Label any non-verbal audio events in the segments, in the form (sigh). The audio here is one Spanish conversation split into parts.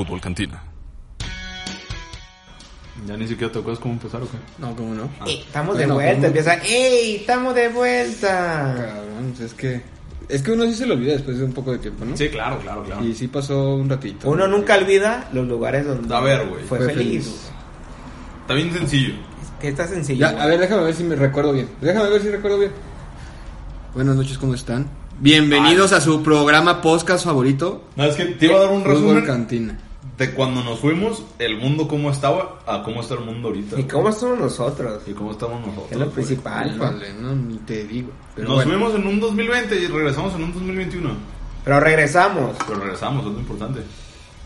Fútbol Cantina. ¿Ya ni siquiera te acuerdas cómo empezar o qué? No, ¿cómo no? Eh, estamos de Bueno, vuelta, ¿cómo? empieza, ¡Ey! ¡Estamos de vuelta! Cabrón, pues es que... Es que uno sí se lo olvida después de un poco de tiempo, ¿no? Sí, claro, claro, claro. Y sí pasó un ratito. Uno nunca olvida los lugares donde A ver, güey. fue, Fue feliz. feliz. Está bien sencillo. Que está sencillo. Ya, a ver, déjame ver si me recuerdo bien. Déjame ver si recuerdo bien. Buenas noches, ¿cómo están? Bienvenidos a su programa podcast favorito, No, es que te iba a dar un Fútbol resumen Cantina. De cuando nos fuimos, el mundo cómo estaba, a cómo está el mundo ahorita. ¿Y cómo somos nosotros? Y cómo estamos nosotros. Es lo güey. principal. ¿no? Vale, no, ni te digo. Pero Nos bueno, fuimos en un 2020 y regresamos en un 2021. Pero regresamos. Pero regresamos, es lo importante.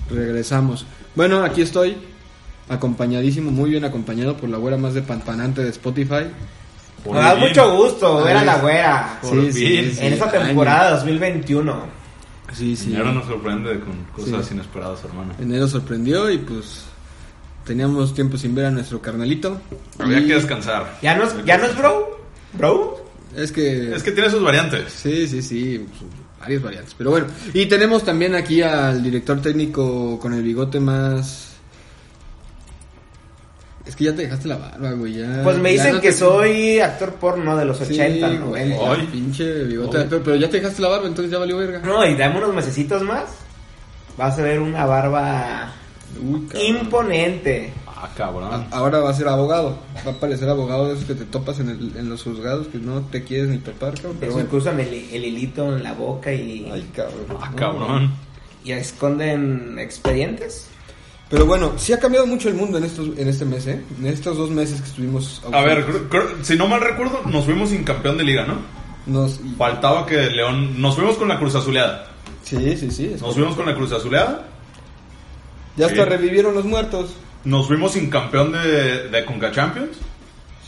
regresamos. Bueno, aquí estoy, acompañadísimo, muy bien acompañado por la güera más despampanante de Spotify. Por Me da mucho gusto ver a Ay. la güera. Por Sí, sí, en esta temporada 2021. Sí, sí. Ahora nos sorprende con cosas Sí. inesperadas, hermano. Enero sorprendió y pues teníamos tiempo sin ver a nuestro carnalito. Había Y que descansar. ¿Ya no es, ya no es bro? ¿Bro? Es que... Es que tiene sus variantes. Sí, sí, sí, pues, varias variantes. Pero bueno, y tenemos también aquí al director técnico con el bigote más... Es que ya te dejaste la barba, güey. Ya, Pues me ya dicen no que te- soy actor porno de los Sí, 80, güey, 90. ya, Ay. pinche bigote de actor, pero ya te dejaste la barba, entonces ya valió verga. No, y dame unos mesecitos más. Vas a ver una barba Uy, imponente. Ah, cabrón. A- Ahora va a ser abogado. Va a parecer abogado de esos que te topas en, el- en los juzgados que no te quieres ni topar, cabrón. Pero bueno. cruzan el, el hilito en la boca y, Ay, cabrón. Ah, No, cabrón. y esconden expedientes. Pero bueno, sí ha cambiado mucho el mundo en estos en este mes, ¿eh? En estos dos meses que estuvimos... A ver, ausentes. creo- creo- si no mal recuerdo, nos fuimos sin campeón de liga, ¿no? Nos, Faltaba que León. Nos fuimos con la Cruz Azuleada. sí, sí, sí. Nos fuimos con la Cruz Azuleada. Ya hasta Sí. revivieron los muertos. Nos fuimos sin campeón de, de Conca Champions.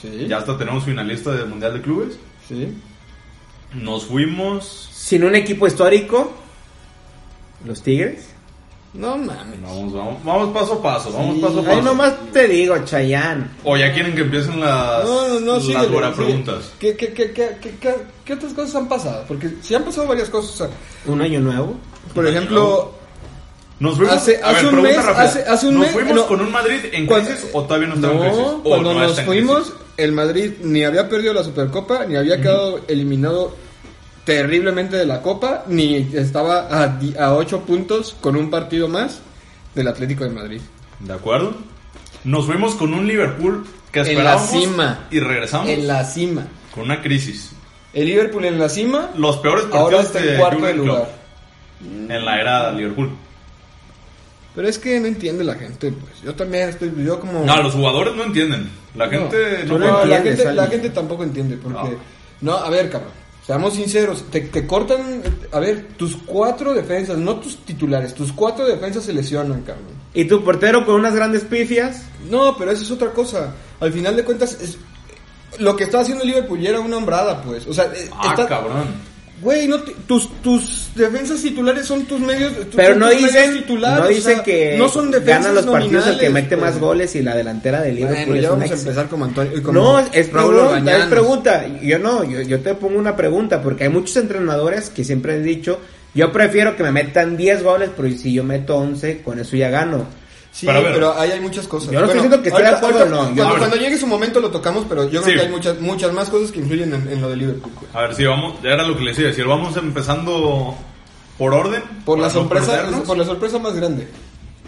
Sí. Ya hasta tenemos finalista del Mundial de Clubes. Sí. Nos fuimos. Sin un equipo histórico, los Tigres. No mames. Vamos, vamos, vamos paso a paso. Vamos Sí. paso a Ahí paso. nomás te digo, Chayán. O ya quieren que empiecen las. No, no, no, las síguele, buenas preguntas. ¿Qué, qué, qué, qué, qué, qué- qué otras cosas han pasado? Porque si han pasado varias cosas. o sea, Un año nuevo. por Un año ejemplo, nuevo. Nos fuimos. Hace- a hace ver, un pregunta mes- hace- hace un ¿Nos mes- fuimos no. con un Madrid en crisis o todavía no está en crisis? cuando no nos fuimos, crisis? el Madrid ni había perdido la Supercopa, ni había quedado eliminado terriblemente de la Copa, ni estaba a, a 8 puntos con un partido más del Atlético de Madrid. ¿De acuerdo? Nos fuimos con un Liverpool que En la esperábamos cima. y regresamos En la cima. con una crisis. El Liverpool en la cima, Los peores ahora partidos está de en cuarto Jürgen Klopp lugar. en la era de Liverpool. Pero es que no entiende la gente, pues. Yo también estoy, yo como... No, los jugadores no entienden. La No, gente no, puede- No, la, gente, la Ali. gente tampoco entiende, porque... No, a ver, cabrón. Seamos sinceros, te, te cortan, a ver, tus cuatro defensas, no tus titulares, tus cuatro defensas se lesionan, cabrón. Y tu portero con unas grandes pifias. No, pero eso es otra cosa. Al final de cuentas, es, lo que estaba haciendo Liverpool ya era una hombrada, pues. O sea, eh, Ah, está- cabrón. Güey, no te- tus, tus defensas titulares son tus medios. tu- Pero no tus medios dicen, titulares, no o dicen sea, que no son defensas ganan los partidos el que mete más goles y la delantera de Liverpool Bueno, es ya vamos a empezar como Antonio. como No, es pregunta, es pregunta. Yo no, yo, yo te pongo una pregunta porque hay muchos entrenadores que siempre han dicho, yo prefiero que me metan 10 goles, pero si yo meto 11, con eso ya gano. Sí, Pero ahí hay muchas cosas. Yo no estoy diciendo que esté de acuerdo no, Cuando, llegue su momento lo tocamos, pero yo creo Sí. que hay muchas, muchas más cosas que influyen en, en lo de Liverpool. A ver, si vamos, ya era lo que les iba a decir. Vamos empezando por orden. Por la no sorpresa, por la sorpresa más grande.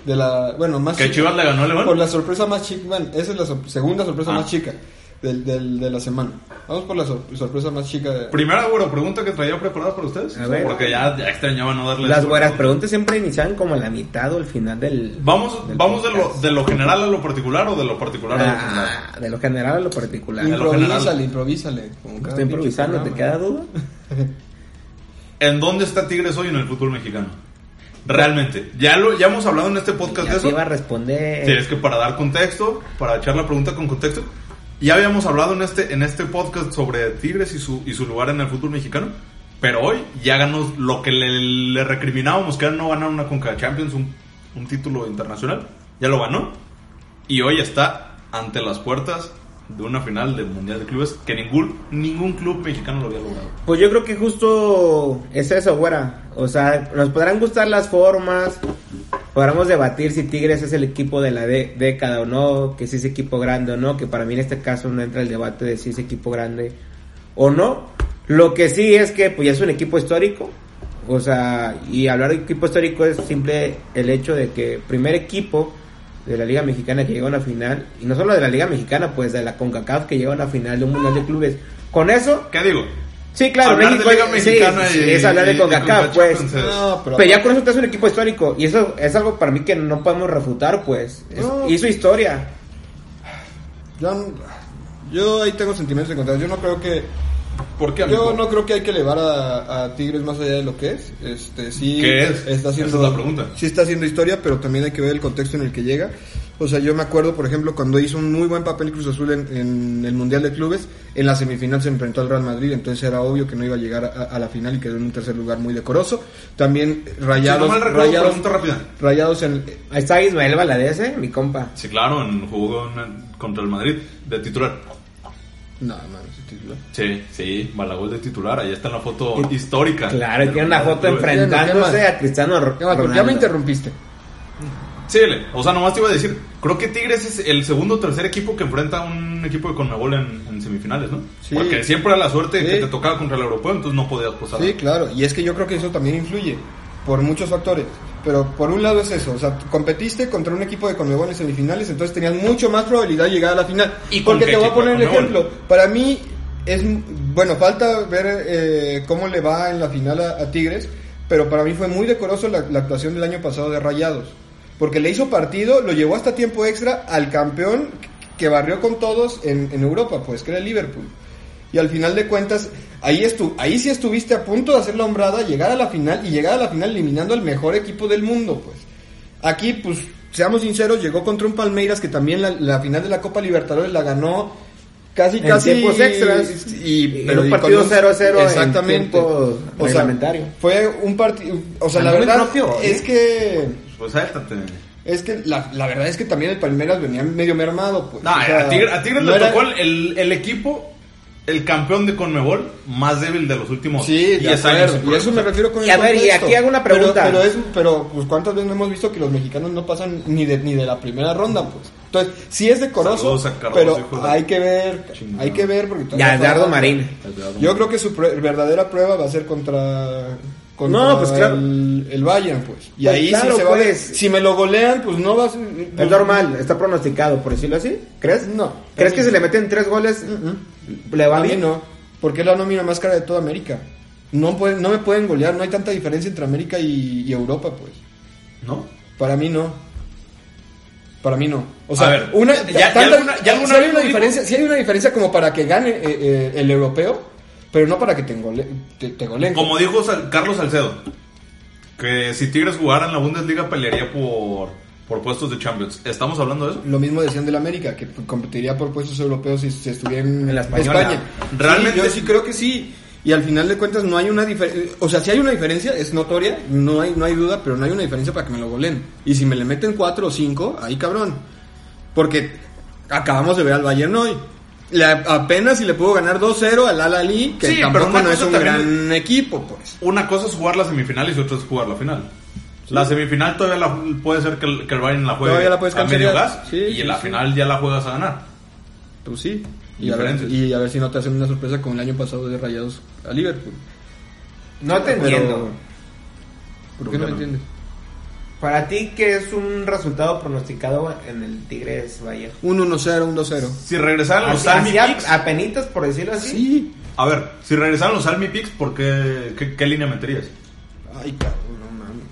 De la, bueno, más Que chica. Chivas le ganó a León. Por la sorpresa más chica, bueno, esa es la segunda sorpresa Ah. más chica del, del- de la semana. Vamos por la sor- sorpresa más chica. de- Primera, güero, pregunta que traía preparada para ustedes. A ver. Porque ya, ya extrañaba no darles. Las buenas preguntas siempre inician como a la mitad o al final del... Vamos, del vamos de lo, de lo general a lo particular o de lo particular a lo general. Ah, de lo general a lo particular. Improvísale, general. improvísale. Estoy improvisando, ¿te queda duda? (laughs) ¿En dónde está Tigres hoy en el fútbol mexicano? Realmente. Ya lo ya hemos hablado en este podcast de así eso. iba a responder. Sí, es que para dar contexto, para echar la pregunta con contexto, ya habíamos hablado en este, en este podcast sobre Tigres y su, y su lugar en el fútbol mexicano, pero hoy ya ganó lo que le, recriminábamos, que era no ganar una Conca Champions, un, un título internacional, ya lo ganó, y hoy está ante las puertas de una final del Mundial de Clubes que ningún, ningún club mexicano lo había logrado. Pues yo creo que justo es eso, güera. O sea, nos podrán gustar las formas, podremos debatir si Tigres es el equipo de la de- década o no, que si es equipo grande o no, que para mí en este caso no entra el debate de si es equipo grande o no. Lo que sí es que pues ya es un equipo histórico, o sea, y hablar de equipo histórico es simple el hecho de que primer equipo de la Liga Mexicana que llega a una final, y no solo de la Liga Mexicana, pues de la CONCACAF que llega a una final de un Mundial de Clubes. Con eso, ¿Qué digo? Sí, claro, Hablar de México Liga sí, Mexicana sí, y- es hablar de CONCACAF, Conca pues. No, pero, Pero ya con eso te es un equipo histórico y eso es algo para mí que no podemos refutar, pues. Es- No. Hizo historia. Yo, yo ahí tengo sentimientos encontrados. Yo no creo que ¿Por qué, Yo no creo que hay que elevar a, a Tigres más allá de lo que es. Este, sí ¿Qué es? Está haciendo, Esa es la pregunta. Sí está haciendo historia, pero también hay que ver el contexto en el que llega. O sea, yo me acuerdo, por ejemplo, cuando hizo un muy buen papel Cruz Azul en, en el Mundial de Clubes, en la semifinal se enfrentó al Real Madrid, entonces era obvio que no iba a llegar a, a la final y quedó en un tercer lugar muy decoroso. También Rayados, Si no mal recuerdo, rayados, rayados en, Ahí está Ismael Valadez, ¿eh? mi compa. Sí, claro, en, jugó en- contra el Madrid de titular. no, no, ese titular. Sí, sí, Malagol de titular. Ahí está en la foto histórica. Claro, tiene una foto enfrentándose a Cristiano Ro- Ya, me Ronaldo. interrumpiste. Sí, o sea, nomás te iba a decir. Creo que Tigres es el segundo o tercer equipo que enfrenta a un equipo de Conmebol en, en semifinales, ¿no? Sí. Porque siempre era la suerte Sí. que te tocaba contra el europeo, entonces no podías pasar. Sí, claro, y es que yo creo que eso también influye por muchos factores. Pero por un lado es eso, o sea, competiste contra un equipo de Conmebol en semifinales, entonces tenías mucho más probabilidad de llegar a la final. ¿Y Porque te voy a poner Conmebol? ejemplo. Para mí es, bueno, falta ver eh, cómo le va en la final a, a Tigres, pero para mí fue muy decoroso la, la actuación del año pasado de Rayados. Porque le hizo partido, lo llevó hasta tiempo extra al campeón que barrió con todos en, en Europa, pues, que era el Liverpool. Y al final de cuentas, ahí, estu ahí sí estuviste a punto de hacer la hombrada, llegar a la final y llegar a la final eliminando al mejor equipo del mundo, pues. Aquí, pues, seamos sinceros, llegó contra un Palmeiras que también la, la final de la Copa Libertadores la ganó casi, En casi. tiempos extras. Y, En un y partido con un- 0-0 en Exactamente. tiempo O sea, reglamentario. fue un partido. O sea, la verdad propio, ¿eh? es que. Pues suéltate. Es que la, la verdad es que también el Palmeiras venía medio mermado, pues. No, O sea, a Tigres, a Tigres no le tocó el, el, el equipo, el campeón de Conmebol más débil de los últimos Sí, de 10 acuerdo, años. Y eso me refiero con Y el a ver, y aquí hago una pregunta. Pero, es, pero pues cuántas veces no hemos visto que los mexicanos no pasan ni de ni de la primera ronda, pues. Entonces, sí es decoroso, Carlos, pero de- hay que ver, Chingada. hay que ver porque Y todavía a Edgardo falta. Marín. Yo creo que su pr- verdadera prueba va a ser contra contra No, pues, claro. el, el Bayern, pues. Y Pues, ahí claro, sí se va a ver. pues. Si me lo golean, pues no va a ser Es normal, está pronosticado, por decirlo así. ¿Crees? No. ¿Crees que si le meten tres goles le va a mí bien? no, porque es la nómina más cara de toda América. No pueden, no me pueden golear, no hay tanta diferencia entre América y, y Europa, pues. ¿No? Para mí no. Para mí no. O sea, A ver, una, ya- ya alguna- ya alguna sí hay una diferencia, sí hay una diferencia como para que gane eh, eh, el europeo, pero no para que te, engole- te, te goleen. Como dijo Sal- Carlos Salcedo, que si Tigres jugara en la Bundesliga pelearía por, por puestos de Champions. ¿Estamos hablando de eso? Lo mismo decían del América, que competiría por puestos europeos si se estuviera en, En la. España. Realmente- Sí, yo sí creo que sí. Y al final de cuentas no hay una diferencia, o sea, si hay una diferencia, es notoria, no hay, no hay duda, pero no hay una diferencia para que me lo goleen. Y si me le meten cuatro o cinco, ahí cabrón. Porque acabamos de ver al Bayern hoy. Le- apenas si le puedo ganar 2-0 al Al Ali, que Sí, tampoco no es un gran equipo, pues. Una cosa es jugar la semifinal y otra es jugar la final. La semifinal todavía la- puede ser que el, que el Bayern la juegue la a medio gas Sí, y sí, en la sí. final ya la juegas a ganar. Pues sí. Y a, ver, Diferentes. y a ver si no te hacen una sorpresa como el año pasado de Rayados a Liverpool. No te Pero- entiendo. ¿Por qué no me entiendes? Para ti, ¿qué es un resultado pronosticado en el Tigres Bayern? Un 1-0, un 2-0. Si regresaran los así Picks, a, apenitas, por decirlo así. Sí. a ver, si regresaran los Salmi Picks, ¿por qué, qué, qué línea meterías? Ay, cabrón, no mames.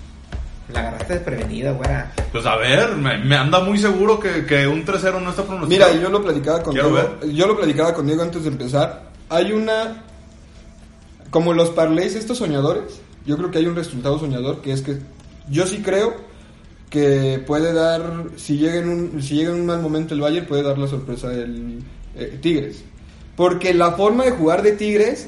La agarraste desprevenida, güera. Pues a ver, me, me anda muy seguro que, que un 3-0 no está pronosticado. Mira, yo lo platicaba con Quiero Diego. Yo lo platicaba con Diego antes de empezar. Hay una. como los parlays estos soñadores, yo creo que hay un resultado soñador que es que yo sí creo que puede dar, si llega en un, si llega en un mal momento el Bayern, puede dar la sorpresa del eh, Tigres. Porque la forma de jugar de Tigres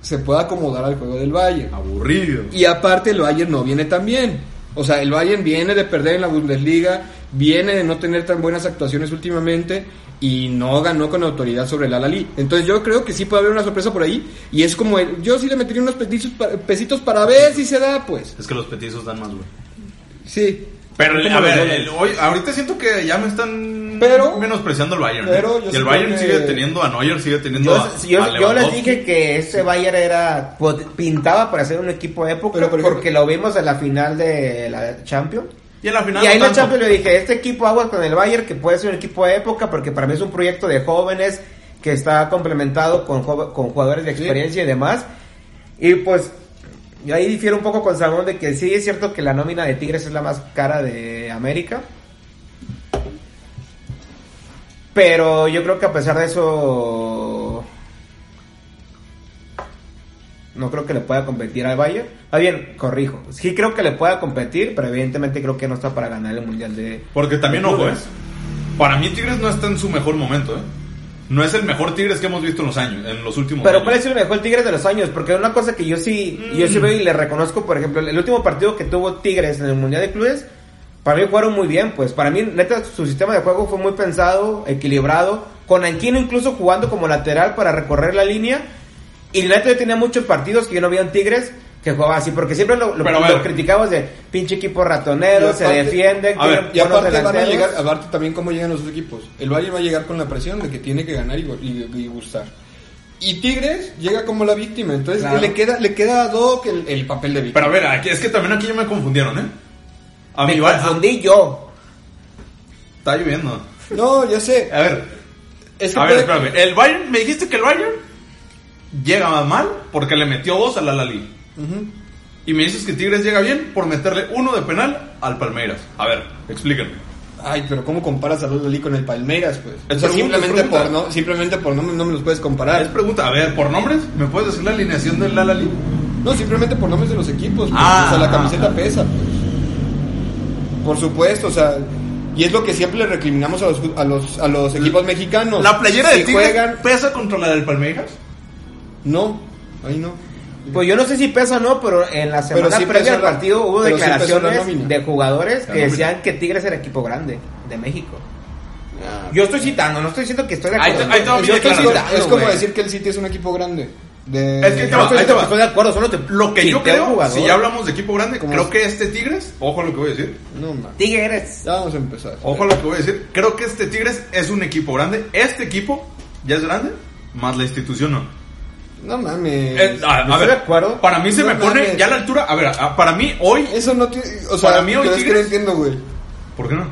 se puede acomodar al juego del Bayern. Aburrido. Y aparte el Bayern no viene tan bien. O sea, el Bayern viene de perder en la Bundesliga, viene de no tener tan buenas actuaciones últimamente y no ganó con autoridad sobre el Alali. Entonces yo creo que sí puede haber una sorpresa por ahí y es como el- yo sí le metería unos pesitos para, pesitos para ver si se da, pues. Es que los petizos dan más, güey. Sí. Pero, a ver, dólares. el- hoy, ahorita siento que ya me están Pero- menospreciando el Bayern. ¿eh? pero y el Bayern que- sigue teniendo a Neuer, sigue teniendo Yo, a, yo, a yo les dije que ese Bayern era pintaba para ser un equipo de época Pero, por ejemplo- porque lo vimos en la final de la Champions. Y en la final Y ahí en no la. Champions le dije, este equipo aguas con el Bayern que puede ser un equipo de época porque para mí es un proyecto de jóvenes que está complementado con, con jugadores de Sí. experiencia y demás. Y pues yo ahí difiero un poco con Salmón de que sí es cierto que la nómina de Tigres es la más cara de América. Pero yo creo que a pesar de eso no creo que le pueda competir al Bayern. Ah, bien, corrijo. Sí creo que le pueda competir, pero evidentemente creo que no está para ganar el Mundial de... Porque también, de ojo, ¿eh? clubes. Para mí Tigres no está en su mejor momento, ¿eh? No es el mejor Tigres que hemos visto en los años, en los últimos Pero años. ¿cuál es el mejor Tigres de los años? Porque una cosa que yo sí, yo sí veo y le reconozco, por ejemplo, el último partido que tuvo Tigres en el Mundial de Clubes, para mí jugaron muy bien, pues para mí, neta, su sistema de juego fue muy pensado, equilibrado, con Anquino incluso jugando como lateral para recorrer la línea, y neta yo tenía muchos partidos que yo no veía en Tigres que jugaba así, porque siempre lo, lo, lo ver. criticamos de pinche equipo ratonero, se defiende, a ver, Y aparte van a llegar, aparte también cómo llegan los dos equipos. El Bayern va a llegar con la presión de que tiene que ganar y, y- y gustar. Y Tigres llega como la víctima, entonces Claro. le queda le queda a Doc el, el papel de víctima. Pero a ver, aquí, es que también aquí ya me confundieron, ¿eh? A Me confundí yo. Está lloviendo. No, ya sé. A ver, Es que a ver, espérame. El Bayern, me dijiste que el Bayern llega mal porque le metió dos al Alali. Ujú. Y me dices que Tigres llega bien por meterle uno de penal al Palmeiras. A ver, explíquenme. Ay, pero ¿cómo comparas a Lali con el Palmeiras, pues? Es O sea, pregunta, simplemente es por no, simplemente por no, no me los puedes Es comparar. pregunta, a ver, por nombres, ¿me puedes decir la alineación del Alali? No, simplemente por nombres de los equipos. pues. Ah. o sea, la camiseta pesa. pues. Por supuesto, o sea, y es lo que siempre le recriminamos a los a los, a los equipos mexicanos. ¿La playera de Tigres juegan, pesa contra la del Palmeiras? No, ahí no. Pues yo no sé si pesa o no, pero en la semana sí previa al partido hubo sí declaraciones de jugadores que decían que Tigres era equipo grande de México. Yo estoy citando, no estoy diciendo que estoy de Ahí acuerdo. ahí mi Yo estoy citando, es como decir que el City es un equipo grande. De, Es que No estoy ahí estoy de acuerdo, solo te Lo que yo creo, jugador. si ya hablamos de equipo grande, creo que este Tigres, ojo a lo que voy a decir, No. Tigres. Ya vamos a empezar. ojo a lo que voy a decir, creo que este Tigres es un equipo grande. Este equipo ya es grande, más la institución no. No mames. Eh, a, a ver, para mí se No me pone ya a la altura, a ver, a- para mí hoy, Eso no tiene. O sea, Para mí hoy pero es que Tigres- no entiendo, güey. ¿por qué no?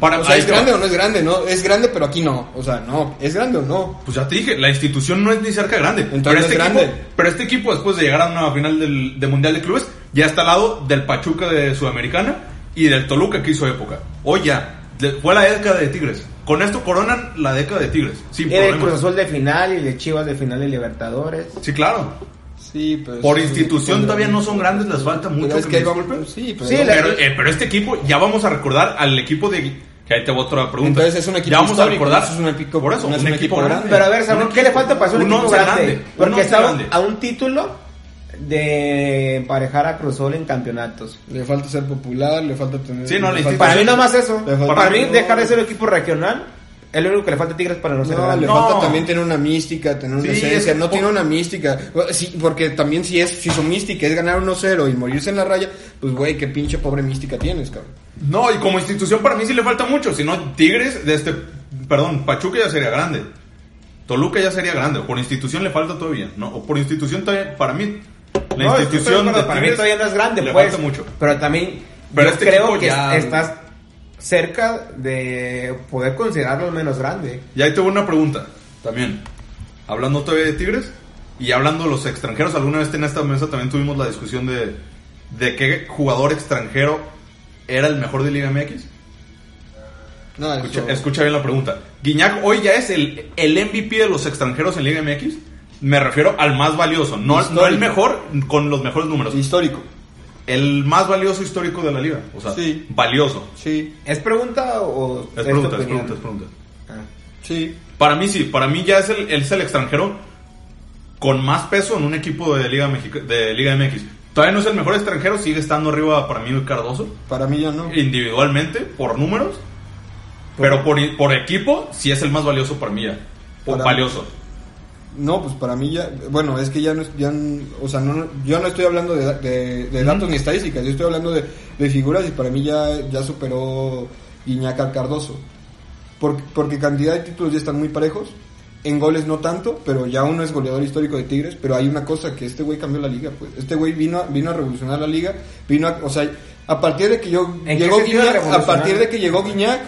Para, O sea, ¿es va. grande o no es grande? No, es grande, pero aquí no. O sea, no. ¿Es grande o no? Pues ya te dije, la institución no es ni cerca de grande. Entonces pero, no este es equipo, grande. pero este equipo, después de llegar a una final del, de Mundial de Clubes, ya está al lado del Pachuca de Sudamericana y del Toluca que hizo época. Hoy ya, fue la década de Tigres. Con esto coronan la década de Tigres. Sin Y de Cruz. Azul de final y de Chivas de final de Libertadores. Sí, claro. Sí, pero. Por sí, institución pero- todavía no son grandes, les falta pero mucho. es que vamos. disculpen. Sí, pero. Sí, Pero, eh, pero este equipo, ya vamos a recordar al equipo de... Que ahí te voy a otra pregunta. Entonces es un equipo Ya vamos a recordar. es un equipo- por eso, no es un, un equipo, equipo grande. grande. Pero a ver, Samuel, ¿qué le falta para ser un, un equipo grande? grande, un Porque está grande. a un título de emparejar a Cruz Azul en campeonatos. Le falta ser popular, le falta tener. Sí, no, le la falta- Para mí no más eso. Para mí no. dejar de ser un equipo regional es lo único que le falta a Tigres para no ser No, grande. le No. falta también tener una mística, tener una Sí, esencia. es que- no tiene una mística. Sí, porque también si es si su mística es ganar 1-0 y morirse en la raya, pues güey, qué pinche pobre mística tienes, cabrón. No, y como institución para mí sí le falta mucho. Si no, Tigres, de este, perdón, Pachuca ya sería grande. Toluca ya sería grande. Por institución le falta todavía. No, o por institución todavía, para mí, la No, institución de para mí todavía no es grande, le pues. falta mucho. Pero también Pero yo este creo que ya- estás cerca de poder considerarlo menos grande. Y ahí tengo una pregunta también. Hablando todavía de Tigres y hablando de los extranjeros, alguna vez en esta mesa también tuvimos la discusión de, de qué jugador extranjero era el mejor de Liga MX. No, Escucha, escucha bien la pregunta. Guiñac hoy ya es el, el MVP de los extranjeros en Liga MX. Me refiero al más valioso, no, no el mejor con los mejores números. Histórico. El más valioso histórico de la liga. O sea, Sí. valioso. Sí, ¿Es pregunta o Es pregunta, es pregunta, es pregunta. Ah. sí. Para mí sí, para mí ya es el, es el extranjero con más peso en un equipo de Liga, Mexica- de Liga MX. Todavía no es el mejor extranjero, sigue estando arriba para mí Cardoso, Para mí ya no. individualmente, por números, pero por, por equipo sí es el más valioso para mí ya. Para- valioso. No, pues para mí ya, bueno, es que ya no es, ya, o sea, no, yo no estoy hablando de, de- de datos ni estadísticas, yo estoy hablando de, de figuras y para mí ya, ya superó Guiñac al Cardoso. Porque, porque cantidad de títulos ya están muy parejos, en goles no tanto, pero ya uno es goleador histórico de Tigres, pero hay una cosa que este güey cambió la liga, pues, este güey vino, a- vino a revolucionar la liga, vino a, o sea, a partir de que yo, ¿En qué llegó Guiñac, a partir de que llegó Guiñac,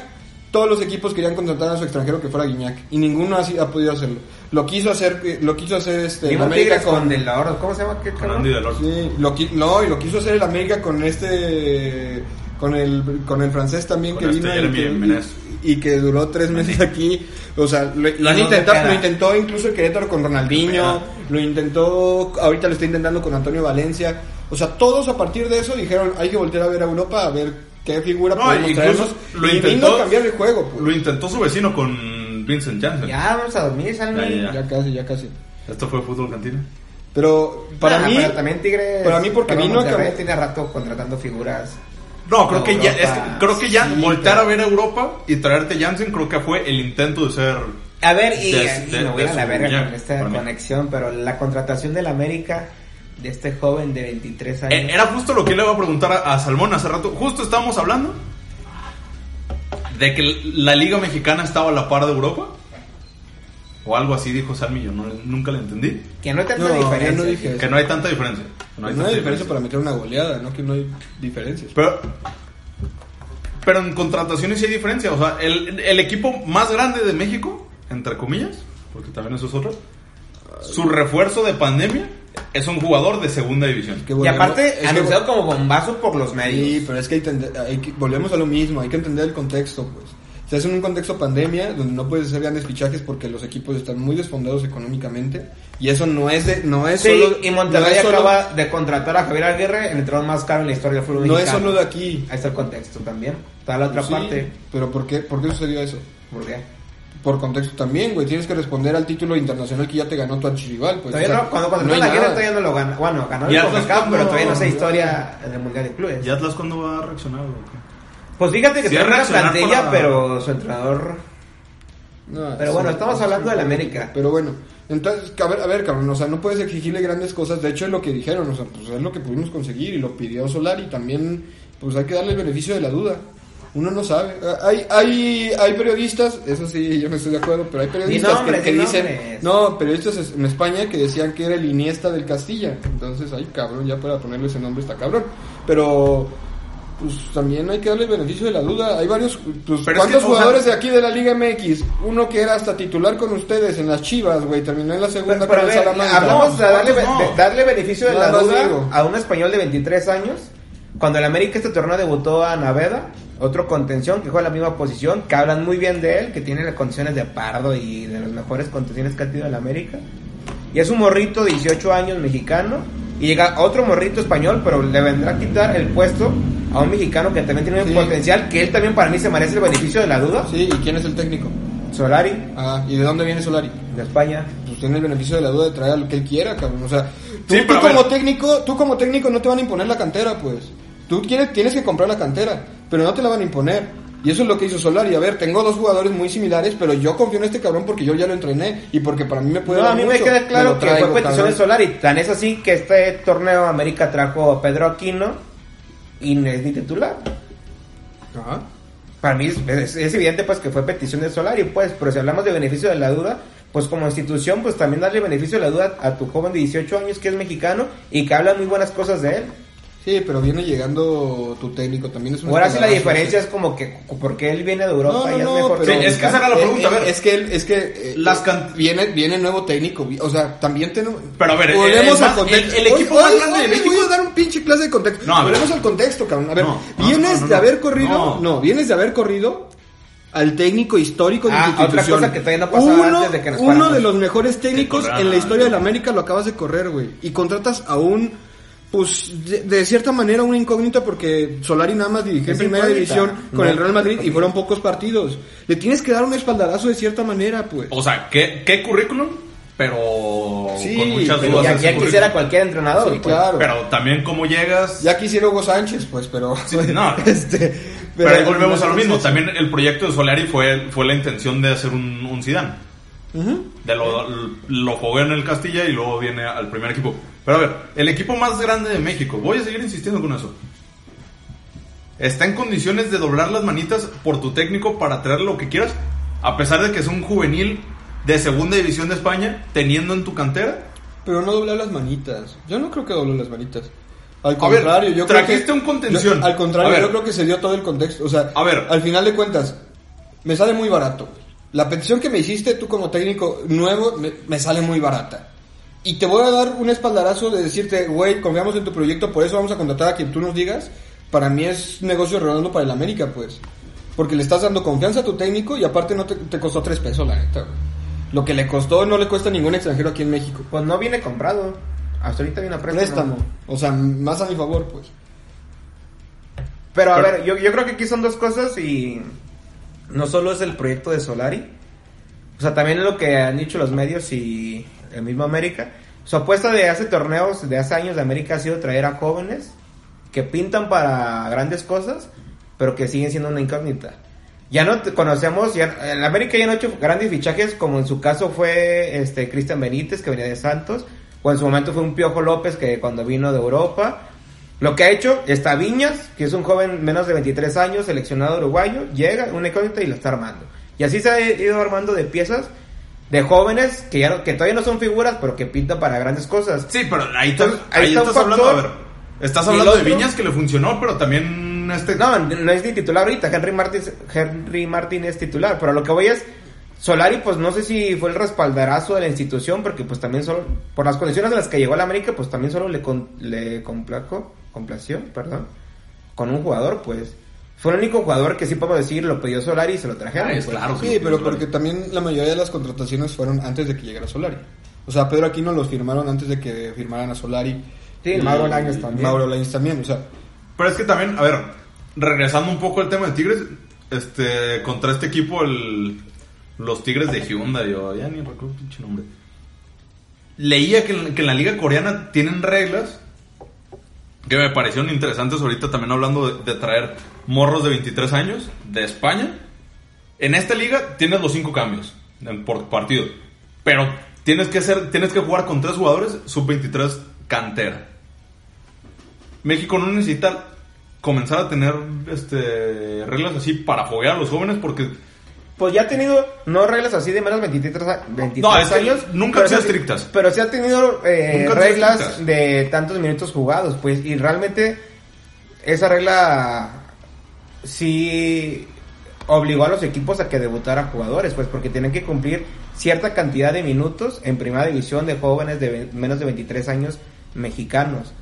todos los equipos querían contratar a su extranjero que fuera Guiñac y ninguno así ha podido hacerlo. Lo quiso hacer, lo quiso hacer este el América con, con el oro, ¿cómo se llama? ¿Qué cabrón? Andy Delors. sí, lo no, y lo quiso hacer el América con este con el con el francés también Con que este vino y que, Menez. y, y que duró tres meses aquí. O sea, lo, lo han no se intentado, queda. lo intentó incluso el Querétaro con Ronaldinho, lo intentó, ahorita lo está intentando con Antonio Valencia. O sea, todos a partir de eso dijeron, hay que voltear a ver a Europa a ver qué figura No, podemos incluso traernos. lo y intentó- vino a cambiar el juego. pues. Lo intentó su vecino con Vincent Janssen. Ya, vamos a dormir, Salmi. Ya, ya, Ya casi, ya casi. Esto fue fútbol cantina. Pero para Ah, mí, pero también Tigres. para mí porque vino a cambiar- tiene rato contratando figuras. No, creo que ya, Europa, es que- creo que ya sí, voltear pero- a ver a Europa y traerte Janssen creo que fue el intento de ser A ver, y, De- y de- me voy a la verga con esta mí. conexión, pero la contratación del América de este joven de 23 años. Eh, Era justo lo que le iba a preguntar a, Salmón hace rato. Justo estábamos hablando de que la Liga Mexicana estaba a la par de Europa. O algo así dijo Salmi, yo no- nunca le entendí. que no hay tanta No, diferencia. no dije eso. Que no hay tanta diferencia. No no hay diferencia para meter una goleada, no que no hay diferencias. Pero, pero en contrataciones sí hay diferencia. O sea, el, el equipo más grande de México, entre comillas, porque también eso es otro, su refuerzo de pandemia es un jugador de segunda división. Que Y aparte, es que- anunciado como bombazo por los Sí, medios. pero es que, hay, tende- hay que- volvemos a lo mismo, hay que entender el contexto, pues. Se hace en un contexto pandemia donde no puedes hacer grandes fichajes porque los equipos están muy desfondados económicamente y eso no es de, no es Sí, solo y Monterrey no es solo- acaba de contratar a Javier Aguirre, el entrenador más caro en la historia del fútbol no es solo de aquí. Ahí está el contexto también. Está la otra Sí, parte. Pero ¿por qué, ¿por qué sucedió eso? ¿Por qué? Por contexto también, güey. Tienes que responder al título internacional que ya te ganó tu archirrival. Pues, Todavía O sea, no, cuando cuando no la nada. todavía no lo ganó. Bueno, ganó ¿Y el CONCACAF, pero todavía no sé historia en el Mundial de Clubes. ¿Y Atlas cuándo va a reaccionar? Pues fíjate que Sí, tiene una plantilla, la- pero su entrenador. No, Pero bueno, estamos hablando de la América. Pero bueno, entonces, a ver, a ver, cabrón, o sea, no puedes exigirle grandes cosas. De hecho, es lo que dijeron, o sea, pues es lo que pudimos conseguir y lo pidió Solari. También, pues hay que darle el beneficio de la duda. Uno no sabe. Hay, hay, hay periodistas, eso sí, yo no estoy de acuerdo, pero hay periodistas nombres, que, que di dicen, no, periodistas en España que decían que era el Iniesta del Castilla. Entonces, ay, cabrón, ya para ponerle ese nombre está cabrón. Pero, pues también hay que darle el beneficio de la duda. Hay varios, pues, es ¿cuántos que, o sea- jugadores de aquí de la Liga MX? Uno que era hasta titular con ustedes en las Chivas, güey, terminó en la segunda Pero, pero a con el Salamanca. hablamos de darle, ¿cuántos no? de darle beneficio de la duda digo. a un español de 23 años. Cuando el América este torneo debutó a Naveda, otro contención que juega la misma posición, que hablan muy bien de él, que tiene las condiciones de Pardo y de las mejores contenciones que ha tenido el América. Y es un morrito de 18 años mexicano. Y llega otro morrito español, pero le vendrá a quitar el puesto a un mexicano que también tiene un Sí. potencial, que él también para mí se merece el beneficio de la duda. Sí, ¿y quién es el técnico? Solari, Ah, ¿y de dónde viene Solari? de España. Pues tiene el beneficio de la duda de traer a lo que él quiera, cabrón. O sea, tú, Sí, tú como técnico, tú como técnico no te van a imponer la cantera, pues. Tú quieres, tienes que comprar la cantera, pero no te la van a imponer. Y eso es lo que hizo Solari. A ver, tengo dos jugadores muy similares, pero yo confío en este cabrón porque yo ya lo entrené y porque para mí me puede No, dar a mí me mucho. queda claro que fue petición de. Solari. Tan es así que este torneo América trajo a Pedro Aquino y no es ni titular. Ajá. Para mí es, es- es evidente pues que fue petición de Solari, pues, pero si hablamos de beneficio de la duda, pues como institución, pues también darle beneficio de la duda a tu joven de 18 años que es mexicano y que habla muy buenas cosas de él. Sí, pero viene llegando tu técnico, también es un Ahora sí la diferencia es como que porque él viene de Europa No, no, y es no, mejor. pero- Sí, es que esa era la Eh, pregunta, a ver. eh, Es que, él- es que eh, Las eh, can- viene, viene nuevo técnico, o sea, también tenemos... Pero a ver, volvemos el- al el- contexto. el equipo Oye, más oye, grande de oye, México- Voy a dar un pinche clase de contexto. No, volvemos al contexto, cabrón. A ver, No, no, vienes no, no, de no. haber corrido, No. no. vienes de haber corrido al técnico histórico de la Ah, otra institución. cosa que todavía no pasaba uno, antes de que nos Uno de los mejores técnicos en la historia de la América lo acabas de correr, güey. Y contratas a un, pues, de, de cierta manera una incógnita porque Solari nada más dirigió en primera incógnita. división con No. el Real Madrid y fueron pocos partidos. Le tienes que dar un espaldarazo de cierta manera, pues. O sea, ¿qué, qué currículum? Pero Sí, con muchas pero dudas. Ya, quisiera cualquier entrenador. Sí, pues. claro. Pero también cómo llegas. Ya quisiera Hugo Sánchez, pues, pero... Sí, no. (laughs) este, pero, ahí volvemos a lo mismo. También el proyecto de Solari fue, fue la intención de hacer un, un Zidane. De lo, lo foguea en el Castilla y luego viene al primer equipo. Pero a ver, el equipo más grande de México, voy a seguir insistiendo con eso. ¿Está en condiciones de doblar las manitas por tu técnico para traer lo que quieras? A pesar de que es un juvenil de segunda división de España, teniendo en tu cantera. Pero no doblar las manitas. Yo no creo que doble las manitas. Al ver, contrario, yo creo que... un contención. yo- al contrario, yo creo que se dio todo el contexto. O sea, A ver. al final de cuentas, me sale muy barato. La petición que me hiciste tú como técnico nuevo me, me sale muy barata. Y te voy a dar un espaldarazo de decirte, güey, confiamos en tu proyecto, por eso vamos a contratar a quien tú nos digas. Para mí es negocio redondo para el América, pues. Porque le estás dando confianza a tu técnico y aparte no te, te costó tres pesos, la neta. güey. Lo que le costó no le cuesta a ningún extranjero aquí en México. Pues no viene comprado. Hasta ahorita viene a préstamo. préstamo. O sea, más a mi favor, pues. Pero a Pero- ver, yo, yo creo que aquí son dos cosas y no solo es el proyecto de Solari, o sea, también lo que han dicho los medios y el mismo América. Su apuesta de hace torneos, de hace años de América ha sido traer a jóvenes que pintan para grandes cosas, pero que siguen siendo una incógnita. Ya no conocemos, ya, en América ya no ha hecho grandes fichajes, como en su caso fue este Cristian Benítez, que venía de Santos, o en su momento fue un Piojo López, que cuando vino de Europa. Lo que ha hecho está Viñas, que es un joven menos de 23 años, seleccionado uruguayo, llega, una incógnita y la está armando. Y así se ha ido armando de piezas de jóvenes que ya no- que todavía no son figuras, pero que pintan para grandes cosas. Sí, pero ahí, estás- Entonces, ahí ahí está estás hablando, a factor. ver, estás hablando de Viñas que le funcionó, pero también este... No, no es ni titular ahorita. Henry Martin, Henry Martin es titular. Pero lo que voy es. Solari, pues no sé si fue el respaldarazo de la institución, porque pues también solo. Por las condiciones en las que llegó a la América, pues también solo le, con- le complaco, complació, perdón, con un jugador, pues. Fue el único jugador que sí podemos decir lo pidió Solari y se lo trajeron. Ah, es pues. claro. Sí, pero porque también la mayoría de las contrataciones fueron antes de que llegara Solari. O sea, Pedro Aquino los firmaron antes de que firmaran a Solari. Sí, Y Mauro Lainez también. Mauro Lainez también, o sea, Pero es que también, a ver, regresando un poco al tema de Tigres, este, contra este equipo, el, los Tigres de Hyundai, yo ya ni recuerdo el pinche nombre. Leía que en la liga coreana tienen reglas que me parecieron interesantes ahorita también hablando de, traer morros de 23 años de España. En esta liga tienes los cinco cambios en- por partido, pero tienes que ser, tienes que jugar con tres jugadores sub 23 cantera. México no necesita comenzar a tener este reglas así para foguear a los jóvenes porque Pues ya ha tenido, no reglas así de menos 23, a- 23 No, es que años. nunca han sido estrictas. Pero sí ha tenido eh, reglas de tantos minutos jugados, pues. Y realmente esa regla sí obligó a los equipos a que debutaran jugadores, pues porque tienen que cumplir cierta cantidad de minutos en primera división de jóvenes de menos de 23 años mexicanos.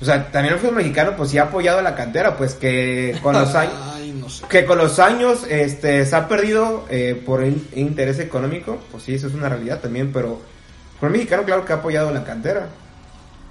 O sea, también el fútbol mexicano pues sí ha apoyado a la cantera, pues que con los (laughs) años Ay, no sé. que con los años este, se ha perdido eh, por in- interés económico, pues sí, eso es una realidad también, pero el mexicano claro que ha apoyado la cantera.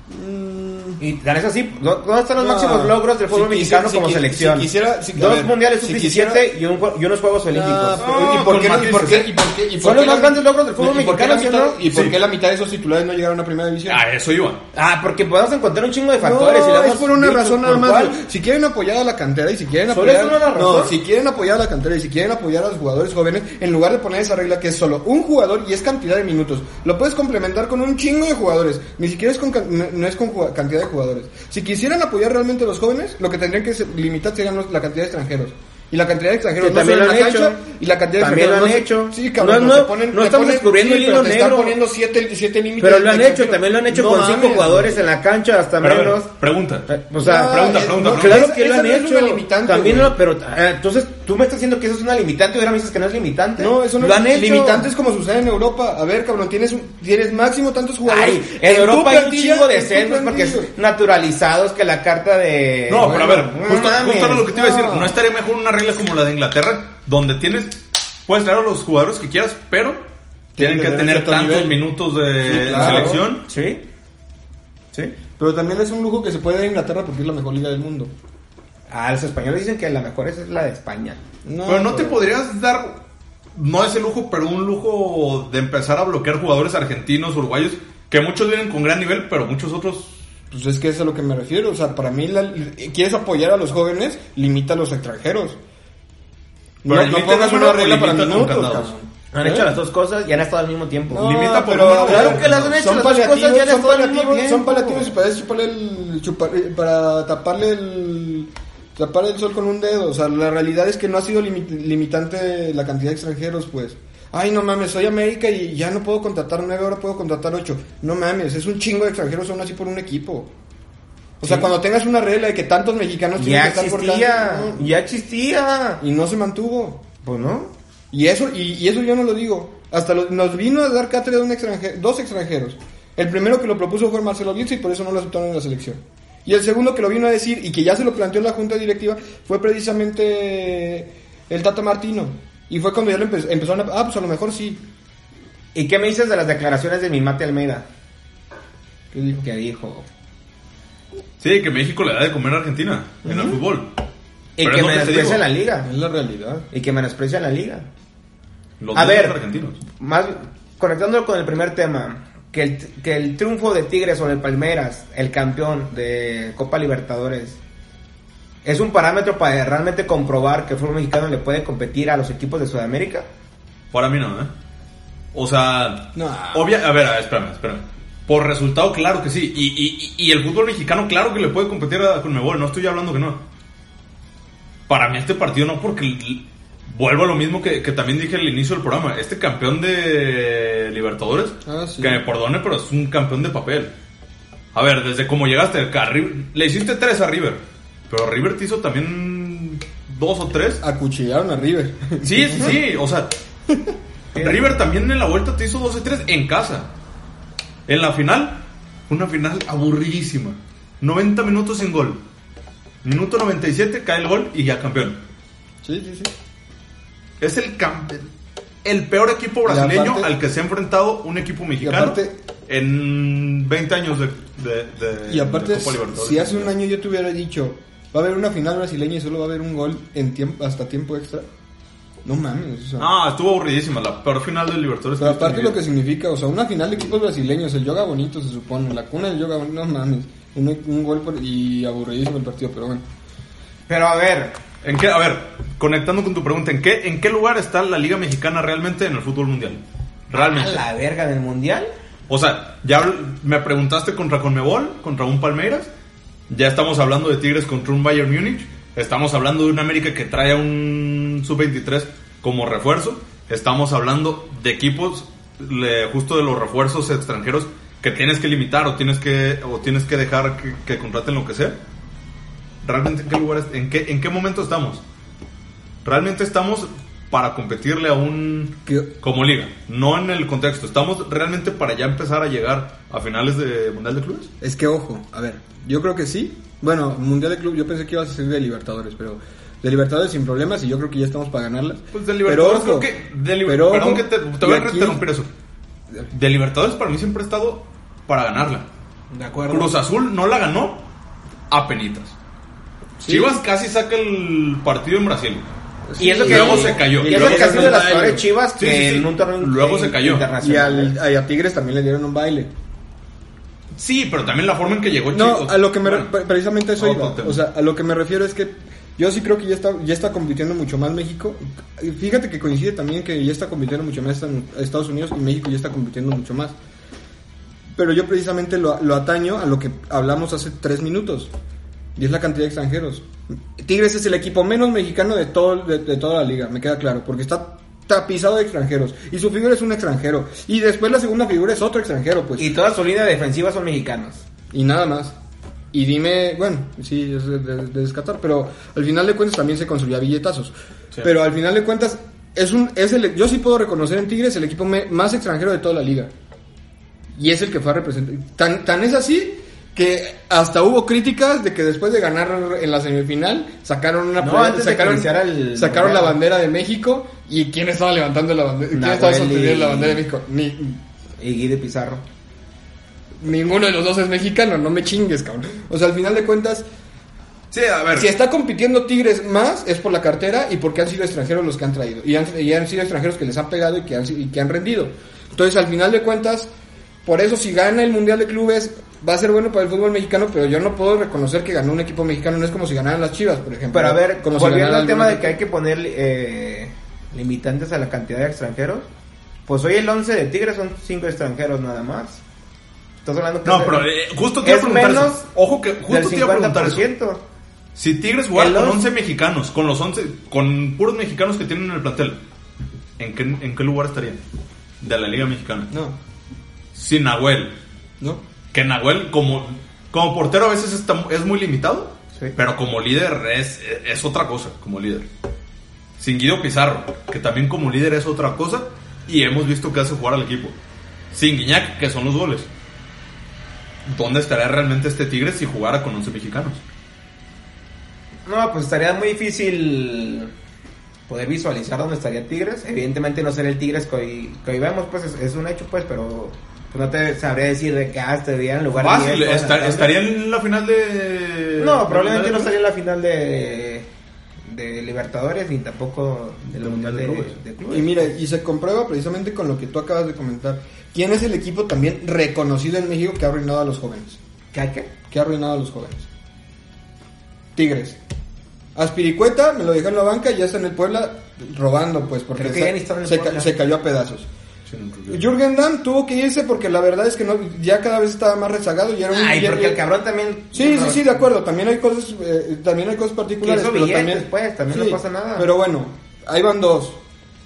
Mm, Y tan es así, ¿dó- ¿dónde están los No. máximos logros del fútbol mexicano si como selección? si quisiera- Dos ver, mundiales si sub-17 quisiera- y, un y unos Juegos Olímpicos. Ah, No, ¿Y por qué, con y por qué, y por qué, y Son los más grandes logros del fútbol ¿y mexicano. ¿Y por qué la mitad de esos titulares no llegaron a primera división? a eso iba. Ah, porque podemos encontrar un chingo de factores. y No, es hemos por una dicho, razón nada ¿por más. Si quieren apoyar a la cantera y si quieren ¿Solo apoyar, es una razón? no, si quieren apoyar a la cantera y si quieren apoyar a los jugadores jóvenes, en lugar de poner esa regla que es solo un jugador y es cantidad de minutos, lo puedes complementar con un chingo de jugadores. Ni siquiera es con no es con cantidad de jugadores. Si quisieran apoyar realmente a los jóvenes, lo que tendrían que limitar serían los- la cantidad de extranjeros. Y la cantidad de extranjeros Que no también solo lo en la han cancha hecho. y la cantidad de También lo han no hecho. se- Sí, cabrón, No, no, ponen, no estamos ponen- descubriendo sí, el pero hilo te están negro. poniendo siete, siete límites. Pero lo han hecho, también lo han hecho No con mames, cinco jugadores en la cancha, hasta Pero menos. pregunta. Eh, O sea, Ah, pregunta, es- pregunta, no, pregunta. Claro esa- que lo esa han no es hecho. una limitante, También lo, pero ah, entonces tú me estás diciendo que eso es una limitante y ahora me dices que no es limitante. No, eso no lo es han hecho. limitantes como sucede en Europa. A ver, cabrón, tienes, un- tienes máximo tantos jugadores. Ay, en Europa hay un chingo de centros porque es naturalizados que la carta de. No, pero a ver, justo, lo que te iba a decir. no. ¿No estaría mejor una regla como la de Inglaterra? donde tienes, puedes traer a los jugadores que quieras, pero tienen que, que tener tantos nivel. minutos de Sí, claro. selección. Sí. Sí. Pero también es un lujo que se puede dar a Inglaterra porque es la mejor liga del mundo. Ah, los españoles dicen que la mejor es la de España. No, pero no te podrías dar, no ese lujo, pero un lujo de empezar a bloquear jugadores argentinos, uruguayos, que muchos vienen con gran nivel, pero muchos otros Pues es que es a lo que me refiero. O sea, para mí, la- quieres apoyar a los jóvenes, limita a los extranjeros. Pero No, no pongas una regla para minutos. Han ¿Eh? hecho las dos cosas y han estado al mismo tiempo. No, Limita por pero claro que las han hecho son las dos cosas, paliativos, ya les son todo al mismo paliativos, son paliativos y para chuparle el chupar- para taparle el tapar el sol con un dedo, o sea, la realidad es que no ha sido limi- limitante la cantidad de extranjeros, pues. Ay, no mames, soy América y ya no puedo contratar nueve, ahora puedo contratar ocho. No mames, es un chingo de extranjeros aún así por un equipo. O sea, cuando tengas una regla de que tantos mexicanos tienen Ya que estar por tanto, ¿no? ya existía. y no se mantuvo. Pues no. Y eso, y, y eso yo no lo digo. Hasta lo- nos vino a dar cátedra de un extranjero, dos extranjeros. El primero que lo propuso fue Marcelo Bielsa y por eso no lo aceptaron en la selección. Y el segundo que lo vino a decir y que ya se lo planteó la junta directiva fue precisamente el Tata Martino. Y fue cuando ya lo empe- empezaron a... Ah, pues a lo mejor sí. ¿Y qué me dices de las declaraciones de mi mate Almeida? ¿Qué dijo? Que dijo. Sí, que México le da de comer a Argentina en el fútbol. Y Pero que menosprecia la liga. Es la realidad. Y que menosprecia la liga. Los A ver. argentinos. Más conectándolo con el primer tema, que el, que el triunfo de Tigres sobre el Palmeiras, el campeón de Copa Libertadores, es un parámetro para realmente comprobar que el fútbol mexicano le puede competir a los equipos de Sudamérica. Para mí no, ¿eh? O sea, No. obvia, a ver, a ver, espérame, espérame. Por resultado, claro que sí. Y, y- y- el fútbol mexicano, claro que le puede competir a Conmebol. No estoy hablando que no. Para mí este partido no, porque vuelvo a lo mismo que, que también dije al inicio del programa. Este campeón de Libertadores, Ah, sí. que me perdone, pero es un campeón de papel. A ver, desde cómo llegaste acá, le hiciste tres a River. Pero River te hizo también dos o tres. Acuchillaron a River. Sí, sí, sí, o sea, (laughs) (laughs) River también en la vuelta te hizo 12-3 en casa. En la final, una final aburridísima. 90 minutos sin gol. Minuto 97 cae el gol y ya campeón. Sí, sí, sí. Es el el peor equipo brasileño aparte- al que se ha enfrentado un equipo mexicano aparte- en 20 años de, de, de- Y aparte, de Copa Libertadores. si hace un año yo te hubiera dicho, va a haber una final brasileña y solo va a haber un gol en tiempo, hasta tiempo extra. No mames. o sea. Ah, estuvo aburridísima, la peor final de Libertadores. Pero aparte lo que significa, o sea, una final de equipos brasileños, el yoga bonito se supone, la cuna del yoga bonito, no mames. Un, un gol por- y aburridísimo el partido, pero bueno. Pero a ver, ¿En qué, a ver, conectando con tu pregunta, ¿en qué, ¿en qué lugar está la Liga Mexicana realmente en el fútbol mundial? a Realmente. la verga del mundial. O sea, ya me preguntaste contra Conmebol, contra un Palmeiras. Ya estamos hablando de Tigres contra un Bayern Múnich. Estamos hablando de un América que trae a un sub-23 como refuerzo. Estamos hablando de equipos le- justo de los refuerzos extranjeros que tienes que limitar o tienes que o tienes que dejar que, que contraten lo que sea. ¿Realmente en qué lugar, en qué, en qué momento estamos? Realmente estamos para competirle a un Que- como liga, no en el contexto. Estamos realmente para ya empezar a llegar a finales de Mundial de Clubes. Es que ojo, a ver, yo creo que sí. Bueno, Mundial de Club, yo pensé que iba a ser de Libertadores, pero de Libertadores sin problemas y yo creo que ya estamos para ganarlas. Pues de Libertadores Pero ojo, creo que de Liber- pero perdón ojo, que te, te voy a interrumpir eso. De Libertadores para mí siempre ha estado para ganarla. De acuerdo. Cruz Azul no la ganó a penitas. Sí. Chivas casi saca el partido en Brasil. Y eso que luego se cayó. Y eso que ha se sido de las peores chivas Sí, que sí, sí. en un torneo Luego se cayó. Y, internacional. al, y a Tigres también le dieron un baile. Sí, pero también la forma en que llegó No, Chivas. a lo que me Bueno, re- precisamente a eso otro iba. tema. O sea, a lo que me refiero es que yo sí creo que ya está ya está compitiendo mucho más México. Fíjate que coincide también que ya está compitiendo mucho más en Estados Unidos y México ya está compitiendo mucho más. Pero yo precisamente lo, lo ataño a lo que hablamos hace tres minutos. Y es la cantidad de extranjeros. Tigres es el equipo menos mexicano de, todo, de, de toda la liga, me queda claro. Porque está tapizado de extranjeros. Y su figura es un extranjero. Y después la segunda figura es otro extranjero, pues. Y toda su línea defensiva son mexicanos. Y nada más. Y dime, bueno, sí, es de, de- de descartar, pero al final de cuentas también se construía billetazos. Sí. Pero al final de cuentas, es un, es el, yo sí puedo reconocer en Tigres el equipo me- más extranjero de toda la liga. Y es el que fue a representar. Tan, tan es así que hasta hubo críticas de que después de ganar en la semifinal sacaron una No, antes sacaron, el sacaron la bandera de México y quién estaba levantando la bandera, quién estaba sosteniendo y- la bandera de México. Ni, Y Guide Pizarro. ninguno de los dos es mexicano, no me chingues, cabrón. O sea, al final de cuentas, Sí, a ver. si está compitiendo Tigres más es por la cartera y porque han sido extranjeros los que han traído. Y han, y han sido extranjeros que les han pegado y que han, y que han rendido. Entonces, al final de cuentas, por eso si gana el Mundial de Clubes va a ser bueno para el fútbol mexicano, pero yo no puedo reconocer que ganó un equipo mexicano. No es como si ganaran las Chivas, por ejemplo. Pero a ver, como si volviendo ganara al tema de que hay que poner eh, limitantes a la cantidad de extranjeros, pues hoy el 11 de Tigres son 5 extranjeros nada más. Estás hablando que No, es- pero eh, justo te iba a es preguntar menos eso. Ojo que del justo te iba a preguntar eso. 50%. Si Tigres jugara con once- 11 mexicanos, con los 11, con puros mexicanos que tienen en el plantel, ¿en qué, en qué lugar estarían? De la Liga Mexicana. No, Sin Nahuel. no. Que Nahuel, como, como portero, a veces está- es muy limitado. Sí. Pero como líder es, es otra cosa, como líder. Sin Guido Pizarro, que también como líder es otra cosa. Y hemos visto que hace jugar al equipo. Sin Guiñac, que son los goles. ¿Dónde estaría realmente este Tigres si jugara con 11 mexicanos? No, pues estaría muy difícil poder visualizar dónde estaría Tigres. Evidentemente no sería el Tigres que hoy, que hoy vemos, pues es, es un hecho, pues, pero no te sabría decir de que ah, estaría en lugar Fácil, 10, esta- toda la estaría en la final de. No, probablemente de- no estaría en la final de, de Libertadores ni tampoco del Del Mundial de, Mundial de de Clubes. Y mira, y se comprueba precisamente con lo que tú acabas de comentar. ¿Quién es el equipo también reconocido en México que ha arruinado a los jóvenes? ¿Qué hay que? que ha arruinado a los jóvenes. Tigres. Aspiricueta me lo dejó en la banca y ya está en el Puebla robando, pues, porque Creo que se, ya ni está en el se ca- Puebla. se cayó a pedazos. No Jürgen Damm tuvo que irse porque la verdad es que no, ya cada vez estaba más rezagado y era un Ay, ya- porque el cabrón también... Sí, sí, sí, de acuerdo. También hay cosas, eh, también hay cosas particulares. Pero también, pues, también no pasa nada. Pero bueno, ahí van dos.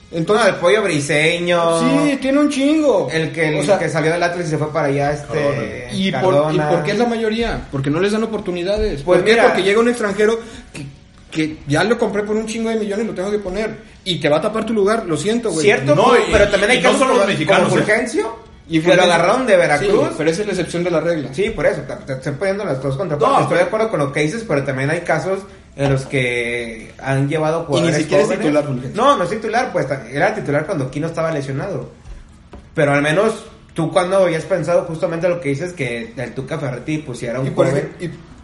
No, Entonces, el pollo briseño. sí, tiene un chingo. El que, el O sea, que salió del Atlas y se fue para allá, este... ¿Y por. ¿Y por qué es la mayoría? Porque no les dan oportunidades. Pues ¿Por qué? Porque llega un extranjero que, que ya lo compré por un chingo de millones y lo tengo que poner. Y te va a tapar tu lugar, lo siento, güey. Cierto, No, pero, y- pero también hay y no casos los como- mexicanos, como ¿eh? Fulgencio, Y Fulgencio- agarraron de Veracruz. Sí, pero esa es la excepción de la regla. Sí, por eso, te, estoy poniendo las dos contrapartes. No, estoy pero- de acuerdo con lo que dices, pero también hay casos en los que han llevado jugadores siquiera es titular, Fulgencio. No, no es titular, pues era titular cuando Kino estaba lesionado. Pero al menos tú cuando habías pensado justamente lo que dices que el Tuca Ferretti pusiera un Y por, joven.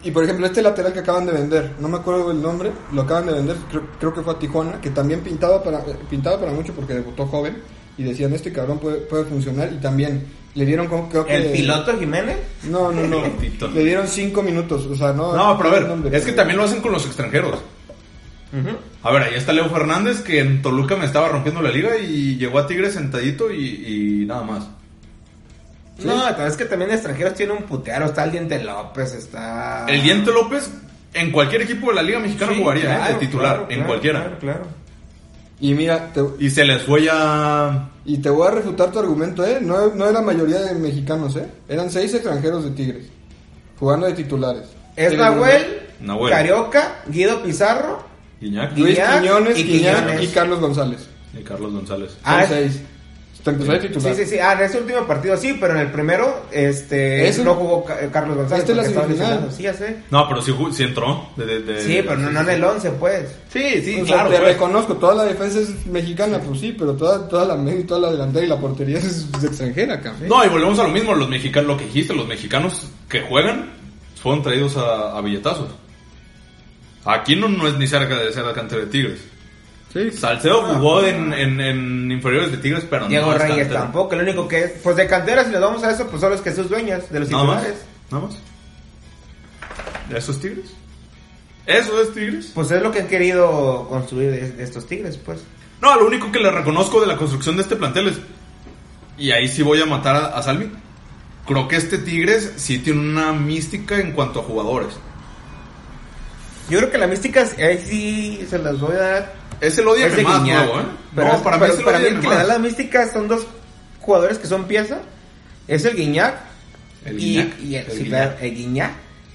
Y, por ejemplo, este lateral que acaban de vender, no me acuerdo el nombre, lo acaban de vender, creo, creo que fue a Tijuana, que también pintaba para, eh, pintaba para mucho porque debutó joven. Y decían, este cabrón puede, puede funcionar. Y también le dieron, como, creo que. El piloto Jiménez. No, no, no. (laughs) Le dieron cinco minutos. O sea, no. No, pero a nombre, ver, es que también lo hacen con los extranjeros. A ver, ahí está Leo Fernández, que en Toluca me estaba rompiendo la liga y llegó a Tigres sentadito y, y nada más. No, pero es que también extranjeros tiene un putero. Está el Diente López, está. El Diente López en cualquier equipo de la Liga Mexicana Sí, jugaría, ¿eh? de titular, claro, en claro, cualquiera. Claro, claro. Y mira, te, Y se les fue ya. y te voy a refutar tu argumento, ¿eh? No, no era mayoría de mexicanos, ¿eh? Eran seis extranjeros de Tigres. Jugando de titulares. Es Nahuel, Nahuel. Carioca, Guido Pizarro. Guiñac Luis Guiñac Quiñones, y Quiñones. y Carlos González. y Carlos González. Son Ah, es- seis. Te empezó de titular. Sí, sí, sí. Ah, en ese último partido sí, pero en el primero, este, no jugó Ca- Carlos González. Este es la semifinal. Sí, ya sé. No, pero sí, entró. de- de- de- Sí, pero no, no en el 11, pues. Sí, sí, O sea, claro. te pues. reconozco, toda la defensa es mexicana, pues sí, pero toda, toda la media y toda la delantera y la portería es, es extranjera, cabrón. No, y volvemos a lo mismo, los mexicanos, lo que dijiste, los mexicanos que juegan fueron traídos a, a billetazos. Aquí no, no es ni cerca de ser la cantera de Tigres. Sí. Salcedo jugó en, en, en inferiores de Tigres, pero Diego no es Reyes cantera. tampoco. El único que es, pues de cantera, si le vamos a eso, pues son los que sus dueños de los titulares. Nada más. ¿Eso es Tigres? ¿Eso es Tigres? Pues es lo que han querido construir de, de estos tigres, pues. No, lo único que le reconozco de la construcción de este plantel es. Y ahí sí voy a matar a, a Salvi. Creo que este Tigres sí tiene una mística en cuanto a jugadores. Yo creo que la mística, ahí sí se las voy a dar. Es el odio Es de más Guiñac. nuevo, ¿eh? Pero, no, para pero mí es el para mí odio el que le da la mística son dos jugadores que son pieza. Es el Guiñac. El y, Guiñac, y el, el sí, Guiñac. claro, el Guiñac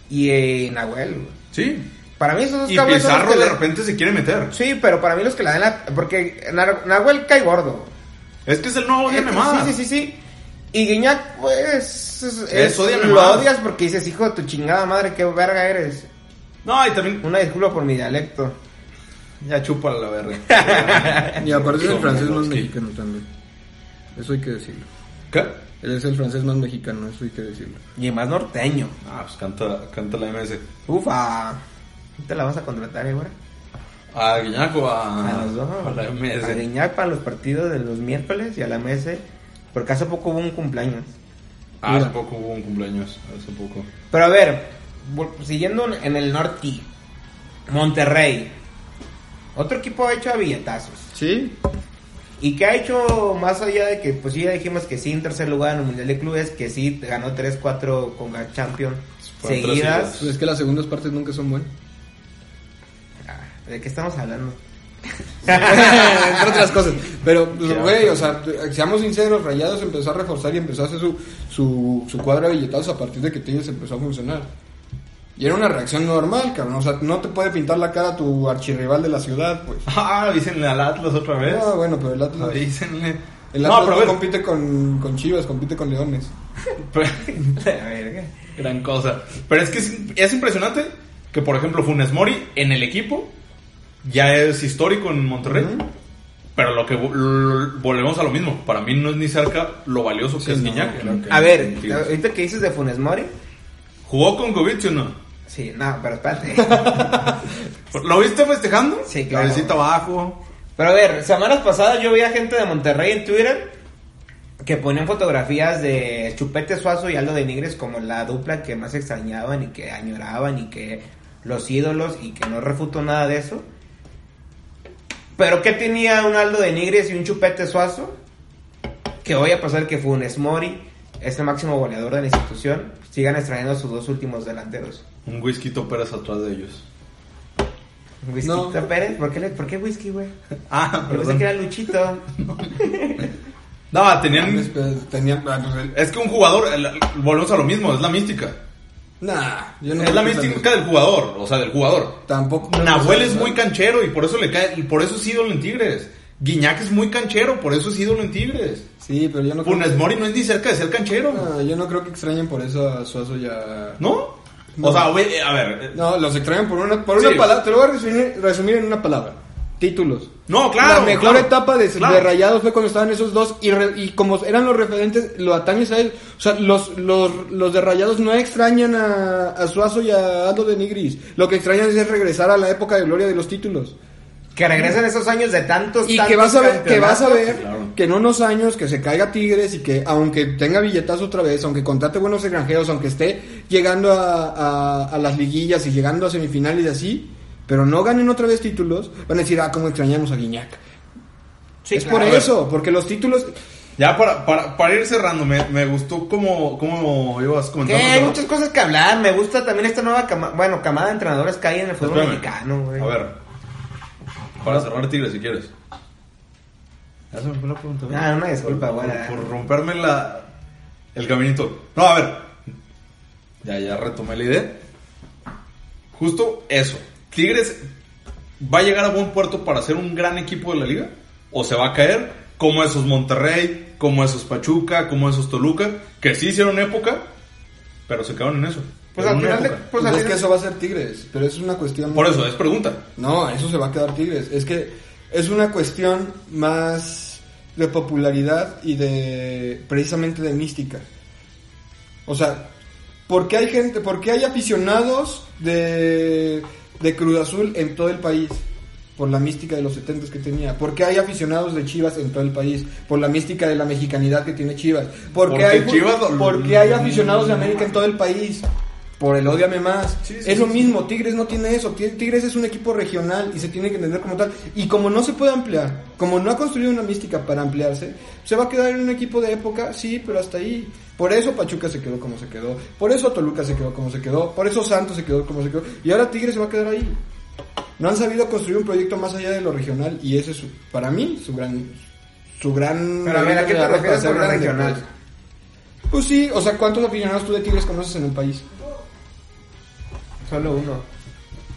y eh, Nahuel. güey. Sí. Para mí esos dos Y cabrones Pizarro que de le- repente se quiere meter. Sí, pero para mí los que la dan la... Porque Na- Nahuel cae gordo. Es que es el nuevo Eh, Diane más. Sí, sí, sí, sí. Y Guiñac, pues. Es, Es, lo más. odias porque dices, hijo de tu chingada madre, qué verga eres. No, y también. Una disculpa por mi dialecto. Ya chupa la verga. (laughs) Y aparte es el francés más mexicano también. Eso hay que decirlo. ¿Qué? Él es el francés más mexicano, eso hay que decirlo. Y más norteño. Ah, pues canta, canta la MS. Ufa. ¿Te la vas a contratar, eh, güey? A Guiñaco, a, A los dos. a la A MS. Guiñac para los partidos de los miércoles y a la MS. Porque hace poco hubo un cumpleaños. Ah, hace poco hubo un cumpleaños. Hace poco. Pero a ver, siguiendo en- en el norte, Monterrey. Otro equipo ha hecho a billetazos. ¿Sí? ¿Y qué ha hecho más allá de que, pues ya dijimos que sí, en tercer lugar en el Mundial de Clubes, que sí, ganó 3-4 con la Champions seguidas? Pues es que las segundas partes nunca son buenas. Ah, ¿De qué estamos hablando? (laughs) Entre otras cosas. Pero, pues, güey, o sea, seamos sinceros, Rayados empezó a reforzar y empezó a hacer su, su, su cuadra de billetazos a partir de que Tigres empezó a funcionar. Y era una reacción normal, cabrón. O sea, no te puede pintar la cara tu archirrival de la ciudad, pues. (laughs) Ah, dícenle al Atlas otra vez. Ah, bueno, pero el Atlas, Dícenle. el no, Atlas pero no a ver. compite con, con Chivas, compite con Leones. (laughs) La verga. Gran cosa. Pero es que es, es impresionante que, por ejemplo, Funes Mori en el equipo ya es histórico en Monterrey. Pero lo que volvemos a lo mismo. Para mí no es ni cerca lo valioso que Sí, es no, Guiñac. claro que A ver, ahorita que dices de Funes Mori. ¿Jugó con Kovic o no? Sí, no, pero espérate. (laughs) ¿Lo viste festejando? Sí, claro. Cabecita abajo. Pero a ver, semanas pasadas yo veía gente de Monterrey en Twitter que ponían fotografías de Chupete Suazo y Aldo de Nigres como la dupla que más extrañaban y que añoraban y que los ídolos y que no refuto nada de eso. Pero ¿qué tenía un Aldo de Nigres y un Chupete Suazo? Que voy a pasar que Funes Mori es el máximo goleador de la institución. Sigan extrayendo sus dos últimos delanteros. Un whisky Pérez atrás de ellos. ¿Whisky No. Pérez? ¿Por qué, le- ¿Por qué whisky, güey? (laughs) Ah, Yo pensé que era Luchito. (laughs) No, tenían. Después Tenían, ah, pues, Es que un jugador, el- volvemos a lo mismo, es la mística. Nah, yo no Es la creo mística del jugador, o sea, del jugador. Tampoco. Nahuel es muy canchero y por eso le cae, y por eso es ídolo en Tigres. Guiñac es muy canchero, por eso es ídolo en Tigres. Sí, pero yo no creo Funes que- Mori no es ni cerca de ser canchero, No, yo no creo que extrañen por eso a Suazo ya. ¿no? No. O sea, güey, eh, a ver, eh, No, los extrañan por una, por una palabra. Te lo voy a resumir, resumir en una palabra. Títulos. no, claro. la mejor claro, etapa de, claro. de Rayados fue cuando estaban esos dos y, re- y como eran los referentes, lo atañes a él. O sea, los, los, los de Rayados no extrañan a, a Suazo y a Aldo de Nigris. Lo que extrañan es regresar a la época de gloria de los títulos. Que regresen esos años de tantos Y tantos que vas a ver, que vas a ver Claro. que en unos años que se caiga Tigres y que aunque tenga billetazo otra vez, aunque contrate buenos extranjeros, aunque esté llegando a, a- a las liguillas y llegando a semifinales y así, pero no ganen otra vez títulos, van a decir, ah, cómo extrañamos a Guiñac. Sí, es claro. por eso, porque los títulos... Ya para, para, para ir cerrando, me, me gustó como, como ibas Que comentando. hay rato. muchas cosas que hablar. Me gusta también esta nueva cama, bueno, camada de entrenadores que hay en el fútbol Espérame. mexicano, güey. A ver, para cerrar Tigres si quieres. Ya se me fue la pregunta. Ah, una disculpa, por, güey. por, por romperme la, el caminito. No, a ver. Ya, ya retomé la idea. Justo eso. Tigres va a llegar a buen puerto para ser un gran equipo de la liga. O se va a caer como esos Monterrey, como esos Pachuca, como esos Toluca, que sí hicieron época, pero se quedaron en eso. Pues al final de-. Pues Pues es que eso va a ser Tigres, pero eso es una cuestión... Por eso, es pregunta. No, eso se va a quedar Tigres. Es que es una cuestión más de popularidad y de precisamente de mística. O sea, ¿por qué hay gente, por qué hay aficionados de, de Cruz Azul en todo el país? Por la mística de los 70 que tenía. ¿Por qué hay aficionados de Chivas en todo el país? Por la mística de la mexicanidad que tiene Chivas. ¿Por qué Porque hay, Chivas- por qué hay aficionados de América en todo el país? Por el odiame más. Sí, sí, es lo mismo, Tigres no tiene eso. Ti- Tigres es un equipo regional y se tiene que entender como tal. Y como no se puede ampliar, como no ha construido una mística para ampliarse, se va a quedar en un equipo de época, sí, pero hasta ahí. Por eso Pachuca se quedó como se quedó. Por eso Toluca se quedó como se quedó. Por eso Santos se quedó como se quedó. Y ahora Tigres se va a quedar ahí. No han sabido construir un proyecto más allá de lo regional y ese es, su- para mí, su gran... Su gran... Pero a ver, ¿a qué te refieres lo regional? pues. Pues sí, o sea, ¿cuántos aficionados tú de Tigres conoces en el país? Solo uno.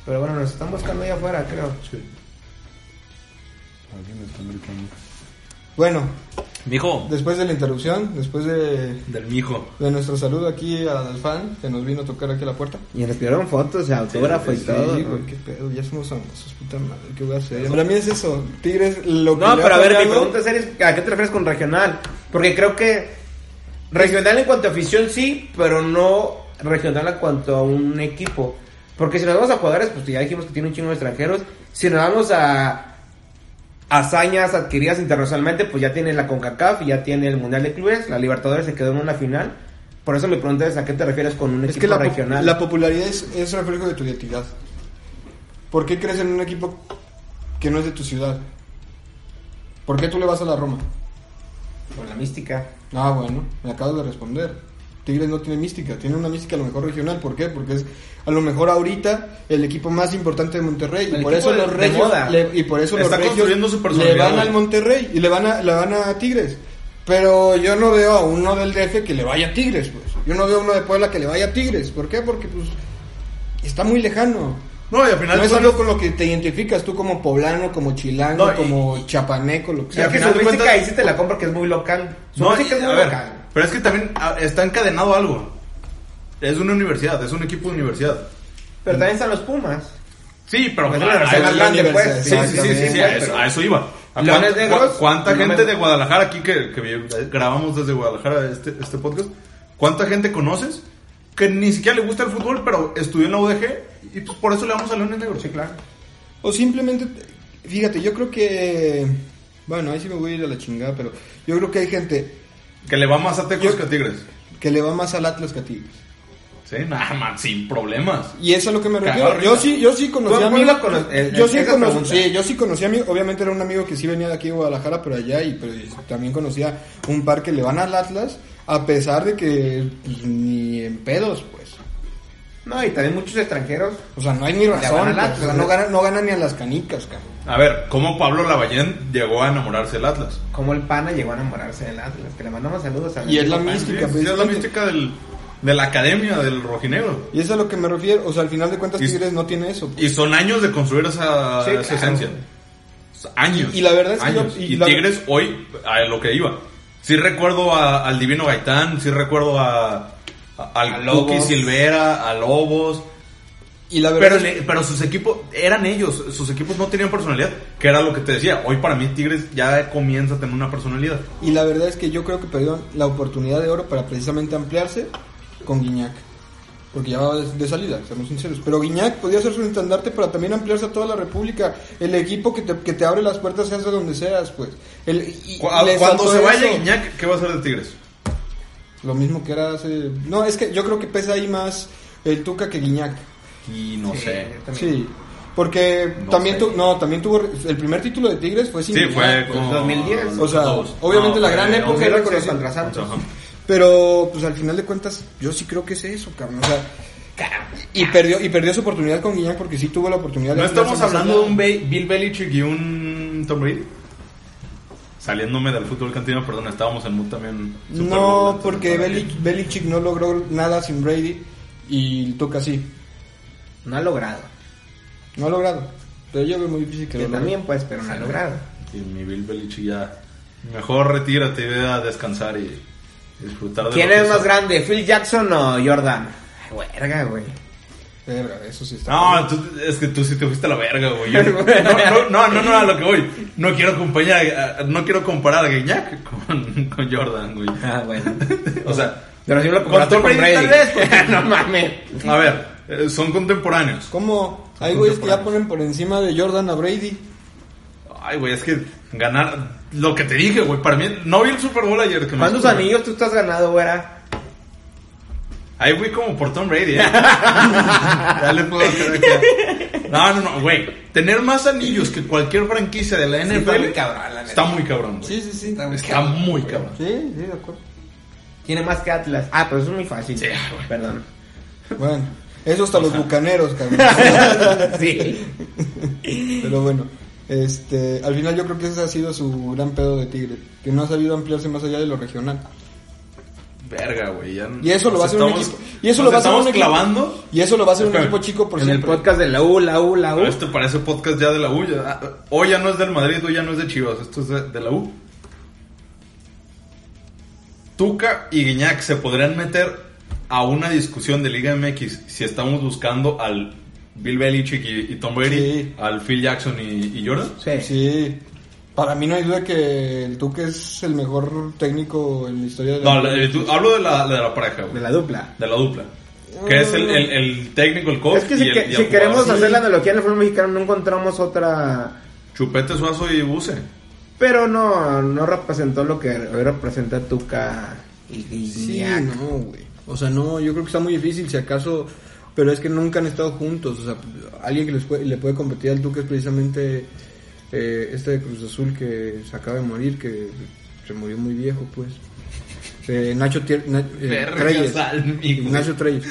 Pero bueno, nos están buscando allá afuera, creo. Bueno, Mijo. Después de la interrupción, después de, Del mijo. de nuestro saludo aquí al fan que nos vino a tocar aquí a la puerta. Y nos pidieron fotos, autógrafo y todo. Sí, güey, qué pedo, ya somos famosos, puta madre, ¿qué voy a hacer? Para mí es eso, Tigres lo que No, pero a ver, mi pregunta seria es, ¿a qué te refieres con regional? Porque creo que regional en cuanto a afición sí, pero no regional en cuanto a un equipo. Porque si nos vamos a jugadores, pues ya dijimos que tiene un chingo de extranjeros. Si nos vamos a hazañas adquiridas internacionalmente, pues ya tiene la CONCACAF y ya tiene el Mundial de Clubes. La Libertadores se quedó en una final. Por eso mi pregunta es, ¿a qué te refieres con un Es equipo que la, po- regional? la popularidad es, es reflejo de tu identidad. ¿Por qué crees en un equipo que no es de tu ciudad? ¿Por qué tú le vas a la Roma? Por la mística. Ah, bueno, me acabas de responder. Tigres no tiene mística, tiene una mística a lo mejor regional. ¿Por qué? Porque es a lo mejor ahorita el equipo más importante de Monterrey. El y por eso de- los regios le- y por eso Está los construyendo su regios le van al Monterrey y le van a le van a Tigres. Pero yo no veo a uno del DF que le vaya a Tigres, pues. Yo no veo a uno de Puebla que le vaya a Tigres. ¿Por qué? Porque pues está muy lejano. No, y al final. No es de algo con lo que te identificas tú como poblano, como chilango, No, y- como chapaneco, lo que sea. sea, que su cuentas- ahí sí te la compro que es muy local. Su No, música es muy ver, local. Pero es que también ah, está encadenado algo. Es una universidad, es un equipo de universidad. Pero también están los Pumas. Sí, pero Pues a- más grande, pues. Sí, sí, sí, sí, a, eso, a eso iba. ¿A cuán- Negros, ¿Cuánta gente me- de Guadalajara aquí que, que vi- grabamos desde Guadalajara este, este podcast? ¿Cuánta gente conoces que ni siquiera le gusta el fútbol, pero estudió en la UDG y pues por eso le vamos a Leones Negros? Sí, claro. O simplemente, fíjate, yo creo que, bueno, ahí sí me voy a ir a la chingada, pero yo creo que hay gente Que le va más a Tecos que a Tigres. que le va más al Atlas que a Tigres. Sí, nada más, sin problemas. Y eso es a lo que me Cagado refiero. Yo sí, yo sí conocí ¿Tú a. Puebla cono- eh, Yo sí pregunta? sí, yo sí conocí a amigos. Obviamente era un amigo que sí venía de aquí de Guadalajara, pero allá, y pero también conocía un par que le van al Atlas, a pesar de que pues, ni en pedos, pues. No, y también muchos extranjeros. O sea, no hay ni razón. pues, Atlas, o sea, ¿no? ganan, no ganan ni a las canicas, cabrón. A ver, ¿cómo Pablo Lavallén llegó a enamorarse del Atlas? Como el pana llegó a enamorarse del Atlas. Que le mandamos saludos a Y es la Pana. mística. Sí, sí, es la mística del, de la academia del rojinegro. Y eso es a lo que me refiero. O sea, al final de cuentas, Y- Tigres no tiene eso. pues. Y son años de construir esa, Sí, esa claro. esencia. Años. Y- y la verdad es que años. yo- y y la- Tigres hoy, a lo que iba. Sí recuerdo a- al Divino Gaitán, sí recuerdo a- al. Cookie Silvera, a Lobos. Y la Pero, le- pero sus equipos, eran ellos, sus equipos no tenían personalidad, que era lo que te decía. Hoy para mí Tigres ya comienza a tener una personalidad. Y la verdad es que yo creo que perdieron la oportunidad de oro para precisamente ampliarse con Guiñac. Porque ya va de, salida, seamos sinceros. Pero Guiñac podía ser su estandarte para también ampliarse a toda la República. El equipo que te, que te abre las puertas seas de donde seas, pues. El, y- Cu- les Cuando se vaya eso. Guiñac, ¿qué va a hacer de Tigres? Lo mismo que era hace... No, es que yo creo que pesa ahí más el Tuca que Guiñac. Y no Sí, sé. también. Sí. Porque No también, tu- no, también tuvo... El primer título de Tigres fue sin Sí, fue pues. como... 2010. O sea, Dos. obviamente la gran época 11. era 2011 conocido. contra Santos. Pero, pues al final de cuentas, yo sí creo que es eso, cabrón. O sea, y perdió, y perdió su oportunidad con Guiñac porque sí tuvo la oportunidad ¿No de estamos ampliarse más hablando de un Bill Belichick y un Tom Brady? Saliéndome del fútbol cantino, perdón, estábamos en mood también. Super No, porque Belichick, Belichick no logró nada sin Brady y toca así. No ha logrado. No ha logrado. Pero yo veo muy difícil que Que lo logre. también, pues, pero no ha logrado. Y mi Bill Belichick ya... Mejor retírate y ve a descansar y disfrutar de ¿Quién lo que es más sea. grande, Phil Jackson o Jordan? Ay, Verga, güey. Verga, eso sí está. No, tú- es que tú sí te fuiste a la verga, güey. Yo- (laughs) No, no, no, no, no, a lo que voy. No quiero acompañar, a- no quiero comparar a Guiñac con, con Jordan, güey. Ah, bueno. (laughs) O sea, Pero si me lo Con comparaste con Brady, Brady. tal vez, (laughs) no mames. a ver, eh, son contemporáneos. ¿Cómo? Hay güeyes que ya ponen por encima de Jordan a Brady. Ay, güey, es que ganar lo que te dije, güey. Para mí, no vi el Super Bowl ayer. Que me ¿Cuántos anillos tú estás ganado, güera? Ahí fui como por Tom Brady, ¿eh? (laughs) ya le puedo hacer acá. No, no, no, güey. Tener más anillos que cualquier franquicia de la NFL está muy cabrón, la está muy cabrón, güey. Sí, sí, sí. Está muy cabrón. Sí, sí, de acuerdo. Tiene más que Atlas. Ah, pero eso es muy fácil. Sí, güey. Perdón. Bueno, eso hasta los bucaneros, cabrón. (laughs) sí. Pero bueno, este, al final yo creo que ese ha sido su gran pedo de Tigre, que no ha sabido ampliarse más allá de lo regional. Verga, güey. ya Y eso lo va a hacer un equipo. Y eso nos lo va a hacer un estamos equipo. clavando. Y eso lo va a hacer un equipo chico por en el podcast de la U, la U, la U. Esto parece podcast ya de la U. ya- ah, Hoy ya no es del Madrid, hoy ya no es de Chivas. Esto es de, de la U. Tuca y Guiñac se podrían meter a una discusión de Liga MX si estamos buscando al Bill Belichick y, y Tom Brady, Sí. al Phil Jackson y, y Jordan. Sí. Sí. Para mí no hay duda que el Tuque es el mejor técnico en la historia de la No, la- eh, tú- hablo de la, de la pareja, güey. De la dupla. De la dupla. Que es el, el, el técnico, el coach Es que si, y el, que- y el si queremos hacer la analogía en el fútbol mexicano, no encontramos otra. Chupete Suazo y Buse. Pero no, no representó lo que hoy representa Tuca y Sí, no, güey. O sea, no, yo creo que está muy difícil, si acaso, pero es que nunca han estado juntos. O sea, alguien que les puede- le puede competir al Duque es precisamente eh, este de Cruz Azul que se acaba de morir, que se murió muy viejo, pues. Eh, Nacho Tier- Na- eh, Treyes. Güey. Nacho Treyes.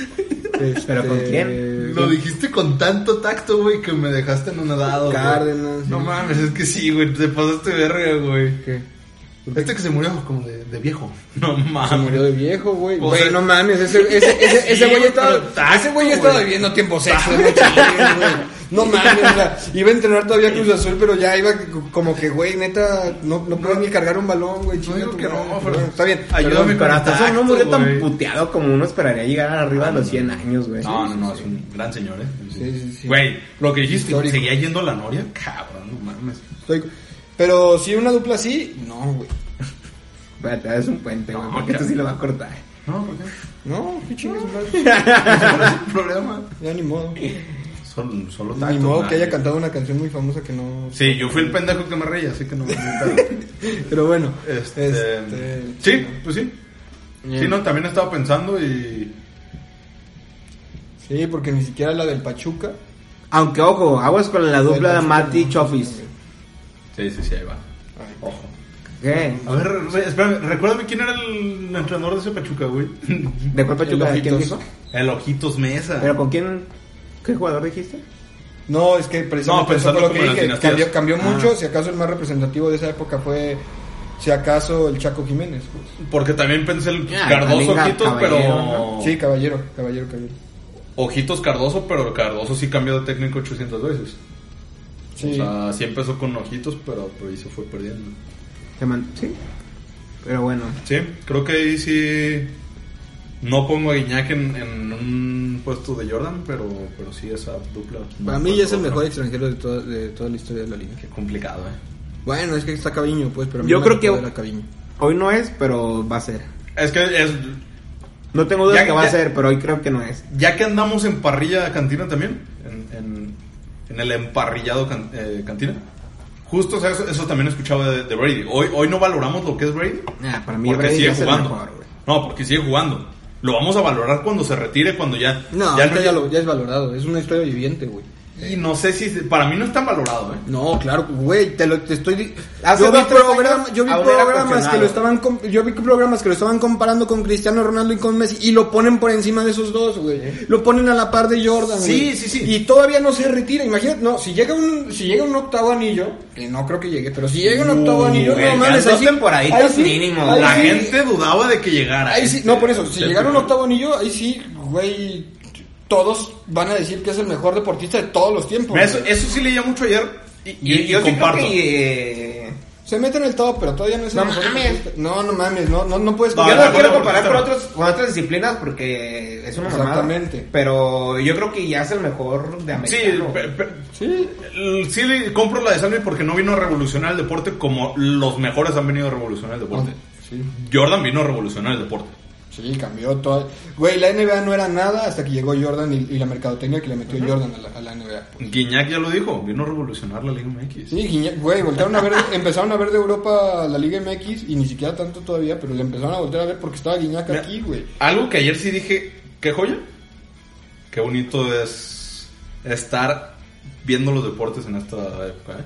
Este, (laughs) ¿Pero con quién? Lo dijiste con tanto tacto, güey, que me dejaste anonadado. güey. Cárdenas. No sí. mames, es que sí, güey, te pasaste verga, güey. ¿Qué? Este que se murió como de, de viejo. (laughs) No Se mames. murió de viejo, güey. O Güey, sea- no mames, ese, ese, ese, ese (laughs) Sí, güey estaba, ese güey estaba güey. viviendo tiempo sexo, no. No mames, o sea, iba a entrenar todavía Cruz Azul, pero ya iba como que, güey, neta, no, no puedes ni cargar un balón, güey. chinga digo que no, pero- Está bien. Ayúdame Pero hasta eso no murió tan puteado como uno esperaría llegar arriba de los 100 años, güey. No, no, no, es un gran señor, eh. Sí, sí, sí. Güey, lo que dijiste, Histórico. seguía yendo a la Noria, cabrón, no mames. Estoy- Pero si una dupla así, no, güey. Espérate, es un puente, güey, No, porque esto sí lo va a cortar. No, ¿por qué? No, qué chingas, madre. ¿Cuál es el problema? Ya ni modo. Solo, solo Ni tacto, modo que haya cantado una canción muy famosa que no. Sí, yo fui el pendejo que me reía, así que no. no (laughs) Pero bueno. Este, Este, sí, pues sí. Bien. Sí, no, también estaba pensando y. Sí, porque ni siquiera la del Pachuca. Aunque, ojo, aguas con la dupla de Mati Chofis. Sí, sí, sí, ahí va. Ojo. ¿Qué? A ver, espérame, recuérdame quién era el entrenador de ese Pachuca, güey. ¿De cuál Pachuca? El ¿Quién Ojitos. dijo? El Ojitos Mesa. ¿Pero con quién? ¿Qué jugador dijiste? No, es que precisamente No, eso fue pensando lo que dije. Cambió, cambió Ah. mucho. Si acaso el más representativo de esa época fue, si acaso, el Chaco Jiménez. pues. Porque también pensé el Ah, Cardoso Ojitos, pero. Sí, caballero, caballero, caballero. Ojitos Cardoso, pero el Cardoso sí cambió de técnico 800 veces. Sí. O sea, sí empezó con Ojitos, pero por ahí se fue perdiendo. Sí. Pero bueno. Sí, creo que ahí sí. No pongo a Guiñac en, en un puesto de Jordan, pero, pero sí esa dupla. Para mí ya es el mejor extranjero de toda, de toda la historia de la liga. Qué complicado, eh. Bueno, es que está Caviño, pues, pero a mí Yo me creo que- Caviño. Hoy no es, pero va a ser. Es que es. No tengo dudas Ya- que va ya- a ser, pero hoy creo que no es. Ya que andamos en parrilla cantina también, en, en, en el emparrillado can- eh, cantina, justo o sea, eso, eso también escuchaba de, de Brady. Hoy, hoy no valoramos lo que es Brady. Ah, para mí porque Brady sigue jugando. mejor, no, porque sigue jugando. Lo vamos a valorar cuando se retire, cuando ya. No, ya, lo, ya es valorado. Es una historia viviente, güey. Y no sé si. Para mí no es tan valorado, ¿eh? No, claro, güey, te lo te estoy Hace yo vi programa- yo vi programas que lo estaban yo vi programas que lo estaban comparando con Cristiano Ronaldo y con Messi y lo ponen por encima de esos dos, güey. Lo ponen a la par de Jordan, Sí, güey. sí, sí. Y todavía no se retira, imagínate, no, si llega un si llega un octavo anillo, que no creo que llegue, pero si llega un octavo Uh, anillo, güey, no mames, dos ahí sí- temporaditas sí- mínimo. La sí- gente dudaba de que llegara. Ahí sí, no, por eso, si llegara un octavo anillo, ahí sí, güey, todos van a decir que es el mejor deportista de todos los tiempos. Eso, sí leía mucho ayer. Y, y- Y, y yo sí creo comparto. que... eh, Se mete en el top, pero todavía no es el mejor mames. deportista. No, no mames, no, no, no puedes No, yo no quiero comparar con, otros, con otras disciplinas porque es una mamada. Exactamente. Pero yo creo que ya es el mejor de Sí, americano. pe- pe- Sí, sí le compro la de Salmi porque no vino a revolucionar el deporte como los mejores han venido a revolucionar el deporte. sí, Jordan vino a revolucionar el deporte. Sí, cambió todo. Güey, la NBA no era nada hasta que llegó Jordan y, y la mercadotecnia que le metió Jordan a la, a la NBA. pues. Guiñac ya lo dijo, vino a revolucionar la Liga MX. Sí, Guiñac- güey, voltearon a ver, (laughs) empezaron a ver de Europa la Liga MX y ni siquiera tanto todavía, pero le empezaron a voltear a ver porque estaba Guiñac Mira, aquí, güey. Algo que ayer sí dije, qué joya. Qué bonito es estar viendo los deportes en esta época. ¿eh?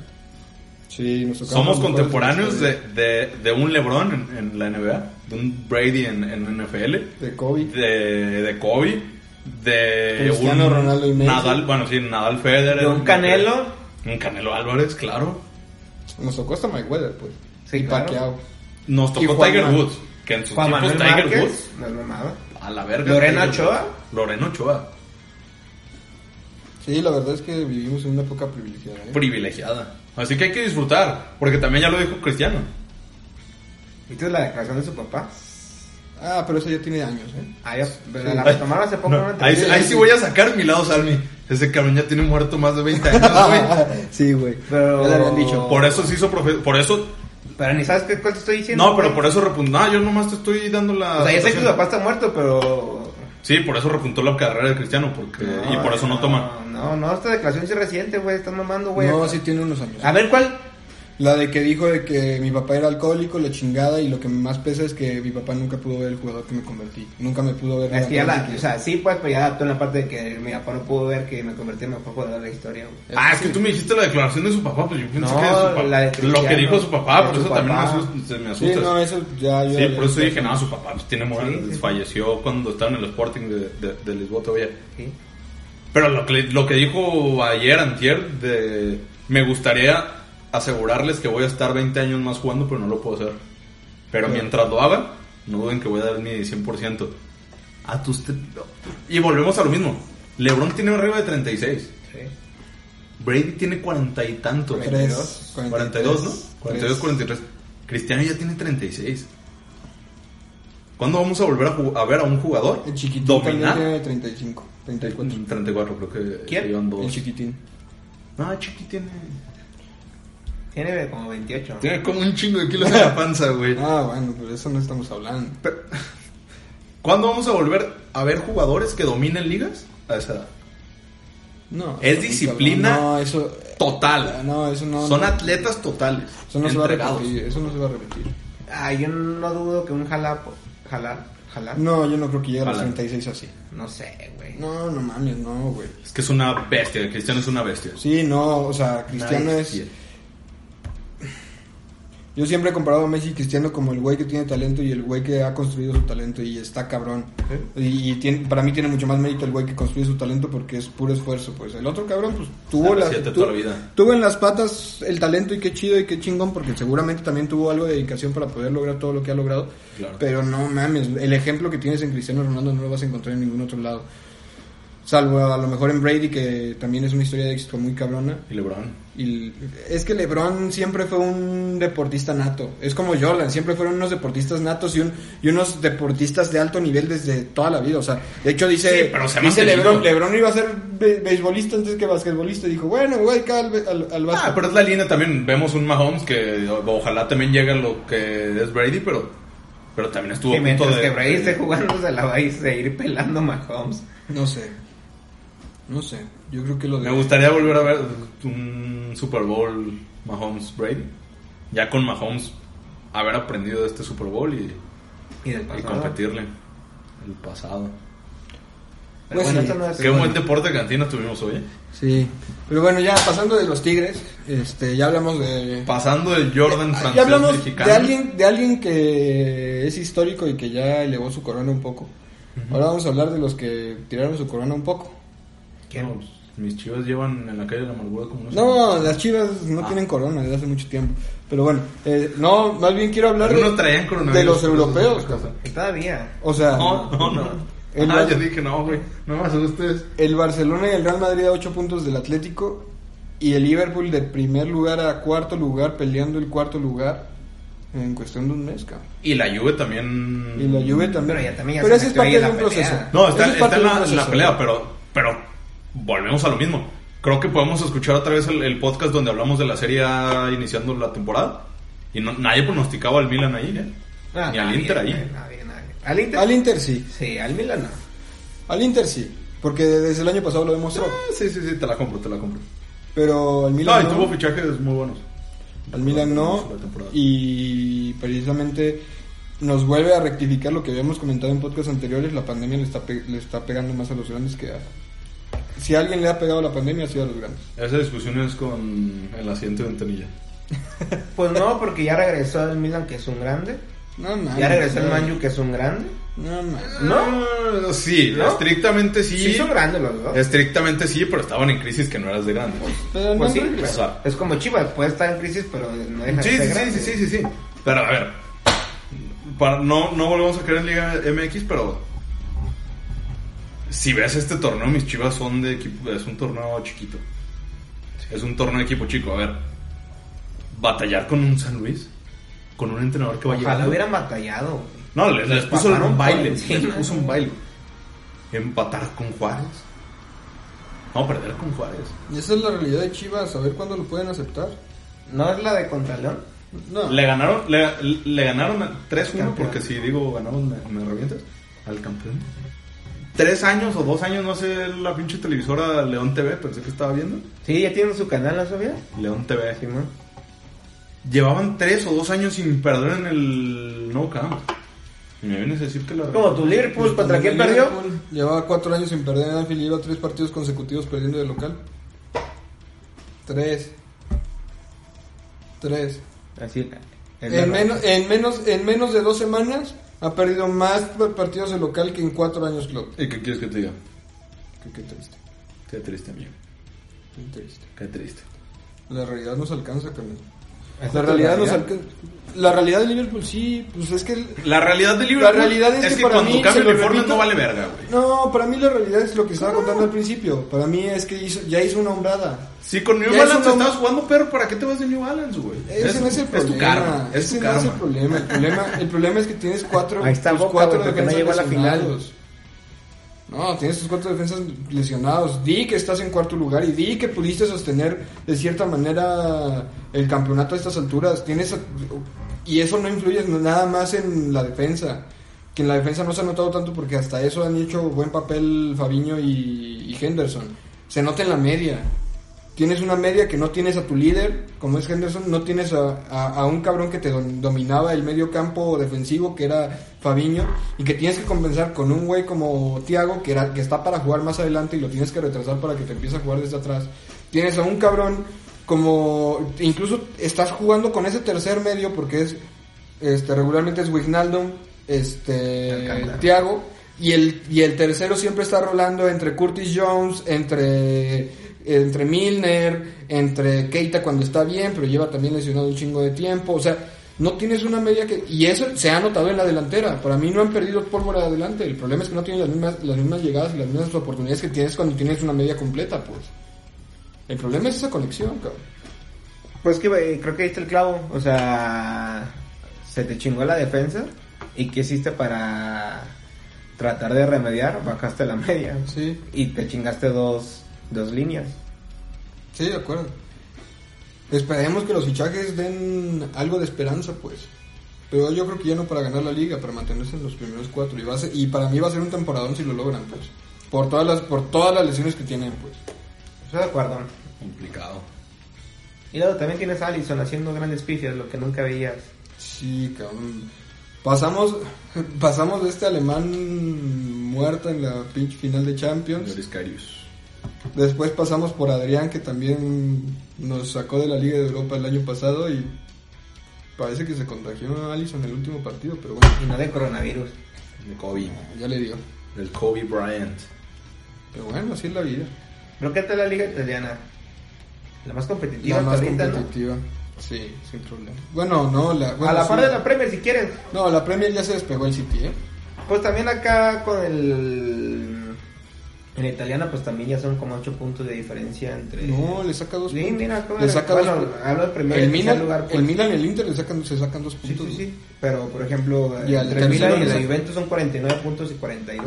Sí, nos tocaron Somos contemporáneos de, de, de un LeBron en, en la NBA, de un Brady en, en NFL, De Kobe. de, de Kobe, de Cristiano un Ronaldo y Messi. Nadal, bueno, sí, Nadal Federer. De un Canelo. Un Canelo Álvarez, claro. Nos tocó hasta Mayweather, pues. Sí, y claro. Nos tocó Juan Tiger. Woods, que en sus Juan tiempos Manuel Tiger Woods, no es mamada. a la verga. Lorena Ochoa. Lorena Ochoa, Sí, la verdad es que vivimos en una época privilegiada. ¿eh? privilegiada. Así que hay que disfrutar, porque también ya lo dijo Cristiano. ¿Viste la declaración de su papá? Ah, pero eso ya tiene años, ¿eh? Ah, ya, la retomaron hace poco. No, ¿no? ahí, ahí sí voy a sacar mi lado Salmi. Ese cabrón ya tiene muerto más de 20 años, (laughs) güey. sí, güey. Pero- Ya le habían dicho. Por eso se hizo profe... Por eso... Pero ni sabes qué, cuál te estoy diciendo. No, pero güey. por eso repuntó... No, yo nomás te estoy dando la... O sea, ya sé que su situación. papá está muerto, pero. Sí, por eso repuntó la carrera de Cristiano. porque Y por eso no toma. No, no, esta declaración es reciente, güey. Están mamando, güey. No, sí tiene unos años. A ver, ¿cuál? La de que dijo de que mi papá era alcohólico, la chingada, y lo que más pesa es que mi papá nunca pudo ver el jugador que me convertí. Nunca me pudo ver. Es que ya la, o sea, sí, pues, pero ya adaptó en la parte de que mi papá no pudo ver que me convertí en el mejor jugador de la historia, güey. Ah, es que tú me dijiste la declaración de su papá, pues yo pensé No, que de su papá. lo que dijo su papá, por su eso también me asusta. se me Sí, asusta. no, eso ya yo. Sí, por eso dije, no, su papá pues, tiene moral. Sí, sí, sí. Falleció cuando estaba en el Sporting de, de, de Lisboa todavía. Sí. Pero lo que, lo que dijo ayer, antier, de... Me gustaría asegurarles que voy a estar 20 años más jugando, pero no lo puedo hacer. Pero mientras lo haga, no duden que voy a dar mi 100%. Ah, tú usted... Y volvemos a lo mismo. LeBron tiene arriba de 36. Sí. Brady tiene cuarenta y tantos. Tres, 42, ¿no? 42, 43. 43. Cristiano ya tiene 36. ¿Cuándo vamos a volver a, a ver a un jugador El chiquitín dominar? tiene 35, 34. 34, creo que ¿Quién? que llevan dos. El chiquitín. No, Chiqui tiene. Tiene como 28. Tiene como un chingo de kilos en la panza, güey. (laughs) Ah, bueno, pero eso no estamos hablando. ¿Cuándo vamos a volver a ver jugadores que dominen ligas? A esa edad. No. Es disciplina No, eso. Total. No, eso no. Son no. atletas totales. Eso no se va a repetir. Eso no se va a repetir. Ah, yo no dudo que un jalapo. Jalar, jalar. No, yo no creo que llegue a los Ojalá. 36 así. No sé, güey. No, no mames, no, güey. Es que es una bestia. Cristiano es una bestia. Sí, no, o sea, Cristiano es. Yo siempre he comparado a Messi y Cristiano como el güey que tiene talento y el güey que ha construido su talento y está cabrón. Y, y tiene- para mí tiene mucho más mérito el güey que construye su talento porque es puro esfuerzo. Pues el otro cabrón, pues tuvo, tu- la vida. tuvo en las patas el talento y qué chido y qué chingón porque seguramente también tuvo algo de dedicación para poder lograr todo lo que ha logrado. Claro. Pero no mames, el ejemplo que tienes en Cristiano Ronaldo no lo vas a encontrar en ningún otro lado. Salvo a lo mejor en Brady, que también es una historia de éxito muy cabrona. Y LeBron. Y es que LeBron siempre fue un deportista nato. Es como Jordan, siempre fueron unos deportistas natos y, un, y unos deportistas de alto nivel desde toda la vida. O sea, de hecho dice, Sí, pero se dice. LeBron, LeBron iba a ser be- beisbolista antes que basquetbolista. Y dijo, bueno, voy acá al, al, al básquet. Ah, pero es la línea también. Vemos un Mahomes que ojalá también llegue a lo que es Brady, pero, pero también estuvo a punto de. que Brady esté jugando, se la va a ir- pelando Mahomes. No sé. No sé. Yo creo que lo de... Me gustaría volver a ver un Super Bowl Mahomes Brady. Ya con Mahomes haber aprendido de este Super Bowl y, Y del y pasado. competirle el pasado. Pues bueno, sí. esto no es... Qué buen deporte de cantina tuvimos hoy. ¿eh? Sí. Pero bueno, ya pasando de los Tigres, este, ya hablamos de... Pasando del Jordan Ya francés hablamos mexicano. de alguien, de alguien que es histórico y que ya elevó su corona un poco. Ahora vamos a hablar de los que tiraron su corona un poco. No, pues, mis chivas llevan en la calle de la amargura como unos No, las chivas no Ah. tienen corona desde hace mucho tiempo. Pero bueno, eh, no, más bien quiero hablar de, los pero eso es europeos. todavía. O sea, No, no, no. El ah, yo dije, no, güey. No me asustes. el Barcelona y el Real Madrid a 8 puntos del Atlético y el Liverpool de primer lugar a cuarto lugar peleando el cuarto lugar en cuestión de un mes, cabrón. Y la Juve también. Y la Juve también. Pero ya también ya Pero se ese es parte de un pelea. proceso. No, está, es está parte en de la, la pelea, pero, pero volvemos a lo mismo. Creo que podemos escuchar otra vez el, el podcast donde hablamos de la serie A iniciando la temporada. Y no- nadie pronosticaba al Milan ahí, ¿eh? Ah, Ni al nadie, Inter ahí. Nadie, nadie. ¿Al Inter? Al Inter sí. Sí, al Milan no. Al Inter sí. Porque desde el año pasado lo demostró. Ah, sí, sí, sí, te la compro, te la compro. Pero al No, Milan y no. tuvo fichajes muy buenos. Al Milan no. Y precisamente nos vuelve a rectificar lo que habíamos comentado en podcasts anteriores. La pandemia le está, pe- le está pegando más a los grandes que a... Si alguien le ha pegado la pandemia ha sido a los grandes. Esa discusión es con el asiento de ventanilla. (laughs) Pues no, porque ya regresó el Milan, que es un grande. No, mames, Ya regresó el no. Manju, que es un grande. No, mames. No, sí, ¿No? estrictamente sí. Sí, son grandes los dos. Estrictamente sí, pero estaban en crisis que no eras de grande. Pero Pues no, sí, pero o sea. es como Chivas, puede estar en crisis, pero no deja Sí, de sí, ser sí, grande. sí, sí, sí, sí. Pero a ver, para, no, no volvemos a creer en Liga MX, pero si ves este torneo, mis chivas son de equipo, es un torneo chiquito. Es un torneo de equipo chico. A ver, batallar con un San Luis, con un entrenador que va Ojalá llegando. hubieran batallado. No, les, les puso un baile. encima. Les puso un baile. Empatar con Juárez. No, perder con Juárez. Y esa es la realidad de Chivas, a ver cuándo lo pueden aceptar. ¿No es la de contra León? No. Le ganaron, le, le ganaron a 3-1, Campeón. porque si digo ganamos, me, me revientas. Al campeón. Tres años o dos años, no sé, la pinche televisora León TV, pensé que estaba viendo. Sí, ya tienen su canal, ¿no sabías? León TV. Simón. Llevaban tres o dos años sin perder en el No Camp. Y me vienes a decir que la Como tu Liverpool, ¿contra quién perdió? Liverpool Llevaba cuatro años sin perder en Anfield y lleva tres partidos consecutivos perdiendo de local. Tres. Tres. Así. En la- menos, en, menos, en menos de dos semanas ha perdido más partidos de local que en cuatro años club. ¿Y qué quieres que te diga? Qué, qué triste. Qué triste, amigo. Qué triste. Qué triste. La realidad nos alcanza, carnal. ¿Esa La es tu realidad nos alcanza. La realidad de Liverpool, sí, pues es que. el- La realidad del Liverpool La realidad es que para cuando mí, cambia el uniforme no vale verga, güey. No, para mí la realidad es lo que estaba contando al principio. Para mí es que hizo, ya hizo una hombrada. Si con New Ya es Balance una- estabas jugando, perro, ¿para qué te vas de New Balance, güey? Ese no es el problema. tu karma. Es Ese tu no es el karma. problema. El problema, el problema es que tienes cuatro, Ahí está tus Boca, cuatro güey, porque no llegó a la final. No, tienes tus cuatro defensas lesionados. Di que estás en cuarto lugar y di que pudiste sostener de cierta manera el campeonato a estas alturas. Tienes y eso no influye nada más en la defensa. Que en la defensa no se ha notado tanto porque hasta eso han hecho buen papel Fabiño y, y Henderson. Se nota en la media. Tienes una media que no tienes a tu líder, como es Henderson, no tienes a, a- a un cabrón que te dom- dominaba el medio campo defensivo, que era Fabiño, y que tienes que compensar con un güey como Thiago, que, era, que está para jugar más adelante y lo tienes que retrasar para que te empiece a jugar desde atrás. Tienes a un cabrón como, incluso estás jugando con ese tercer medio, porque es, este, regularmente es Wijnaldum, este. Thiago, y el, y el tercero siempre está rolando entre Curtis Jones, entre, entre Milner, entre Keita cuando está bien, pero lleva también lesionado un chingo de tiempo. O sea, no tienes una media que... Y eso se ha notado en la delantera. Para mí no han perdido pólvora adelante. El problema es que no tienen las mismas, las mismas llegadas y las mismas oportunidades que tienes cuando tienes una media completa, pues. El problema es esa conexión, cabrón. Pues que eh, creo que ahí está el clavo. O sea, se te chingó la defensa. ¿Y qué hiciste para tratar de remediar? Bajaste la media. Sí, Y te chingaste dos, dos líneas. sí, de acuerdo. Esperemos que los fichajes den algo de esperanza, pues. Pero yo creo que ya no para ganar la liga, para mantenerse en los primeros cuatro. Y, va a ser- y para mí va a ser un temporadón si lo logran, pues. Por todas las, por todas las lesiones que tienen, pues. Estoy de acuerdo. Complicado. Y luego también tienes a Allison haciendo grandes pifias, lo que nunca veías. Sí, cabrón. Pasamos, (laughs) pasamos de este alemán muerto en la pinche final de Champions. Después pasamos por Adrián, que también nos sacó de la Liga de Europa el año pasado y parece que se contagió a Allison en el último partido, pero bueno, Y no de coronavirus. De Kobe. ya le dio. Del Kobe Bryant. Pero bueno, así es la vida. ¿Pero qué tal la liga italiana? La más competitiva La más competitiva. Sí, sin problema. Bueno, no, la, bueno, A la sí. par de la Premier, si quieres. No, la Premier ya se despegó el City, ¿eh? Pues también acá con el... En la italiana, pues también ya son como 8 puntos de diferencia entre... No, le saca dos Sí, puntos. mira, le saca bueno, dos hablo del primer el Milan, lugar, pues. el Milan y el Inter le sacan, se sacan dos Sí, puntos. sí, sí. Pero, por ejemplo, Y al entre el Milan y la Juventus son 49 puntos y 42.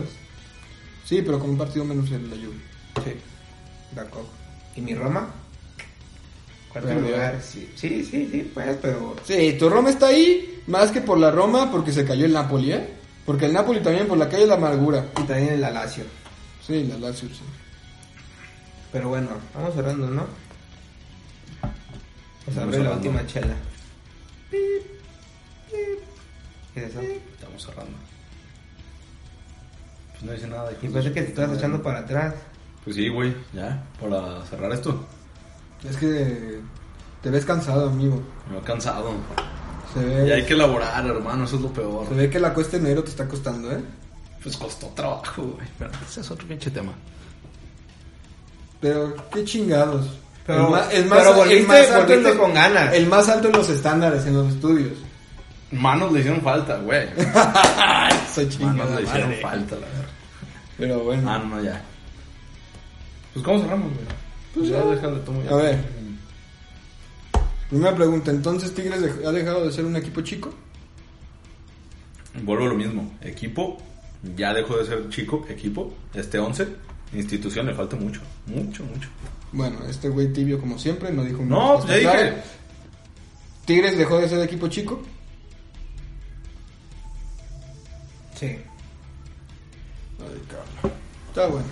Sí, pero con un partido menos en la Juve. Sí. De acuerdo. ¿Y mi Roma? Cuarto Perdió. lugar. Sí, sí, sí, sí, pues, pero... Sí, tu Roma está ahí, más que por la Roma, porque se cayó el Napoli, ¿eh? Porque el Napoli también por la calle de la amargura. Y también el la Lazio. Sí, la Lazio, sí. Pero bueno, vamos cerrando, ¿no? Vamos a Vamos abrir la cerrando. última chela. ¿Qué es eso? Estamos cerrando. Pues no dice nada de Y parece que te estás echando para atrás. Pues sí, güey. Ya, para cerrar esto. Es que te ves cansado, amigo. Me veo cansado. Se ve, Y hay que elaborar, hermano. Eso es lo peor. se ve que la cuesta de enero te está costando, ¿eh? Pues costó trabajo, güey. Pero ese es otro pinche tema. Pero qué chingados. Pero- el más, el pero el más alto con ganas. El más alto en los estándares, en los estudios. Manos le hicieron falta, güey. (laughs) Soy chingada Manos le hicieron madre. falta, la verdad. Pero bueno. Ah, no, ya. Pues, ¿cómo cerramos, güey? Pues ya, deja de tomar. A ver. Primera pregunta, ¿entonces Tigres ha dejado de ser un equipo chico? vuelvo a lo mismo. Equipo, ya dejó de ser chico, equipo, este 11. Institución le falta mucho, mucho, mucho. Bueno, este güey tibio como siempre, no dijo No, ya dije. clara. Tigres dejó de ser equipo chico. Sí. Ay. Está bueno.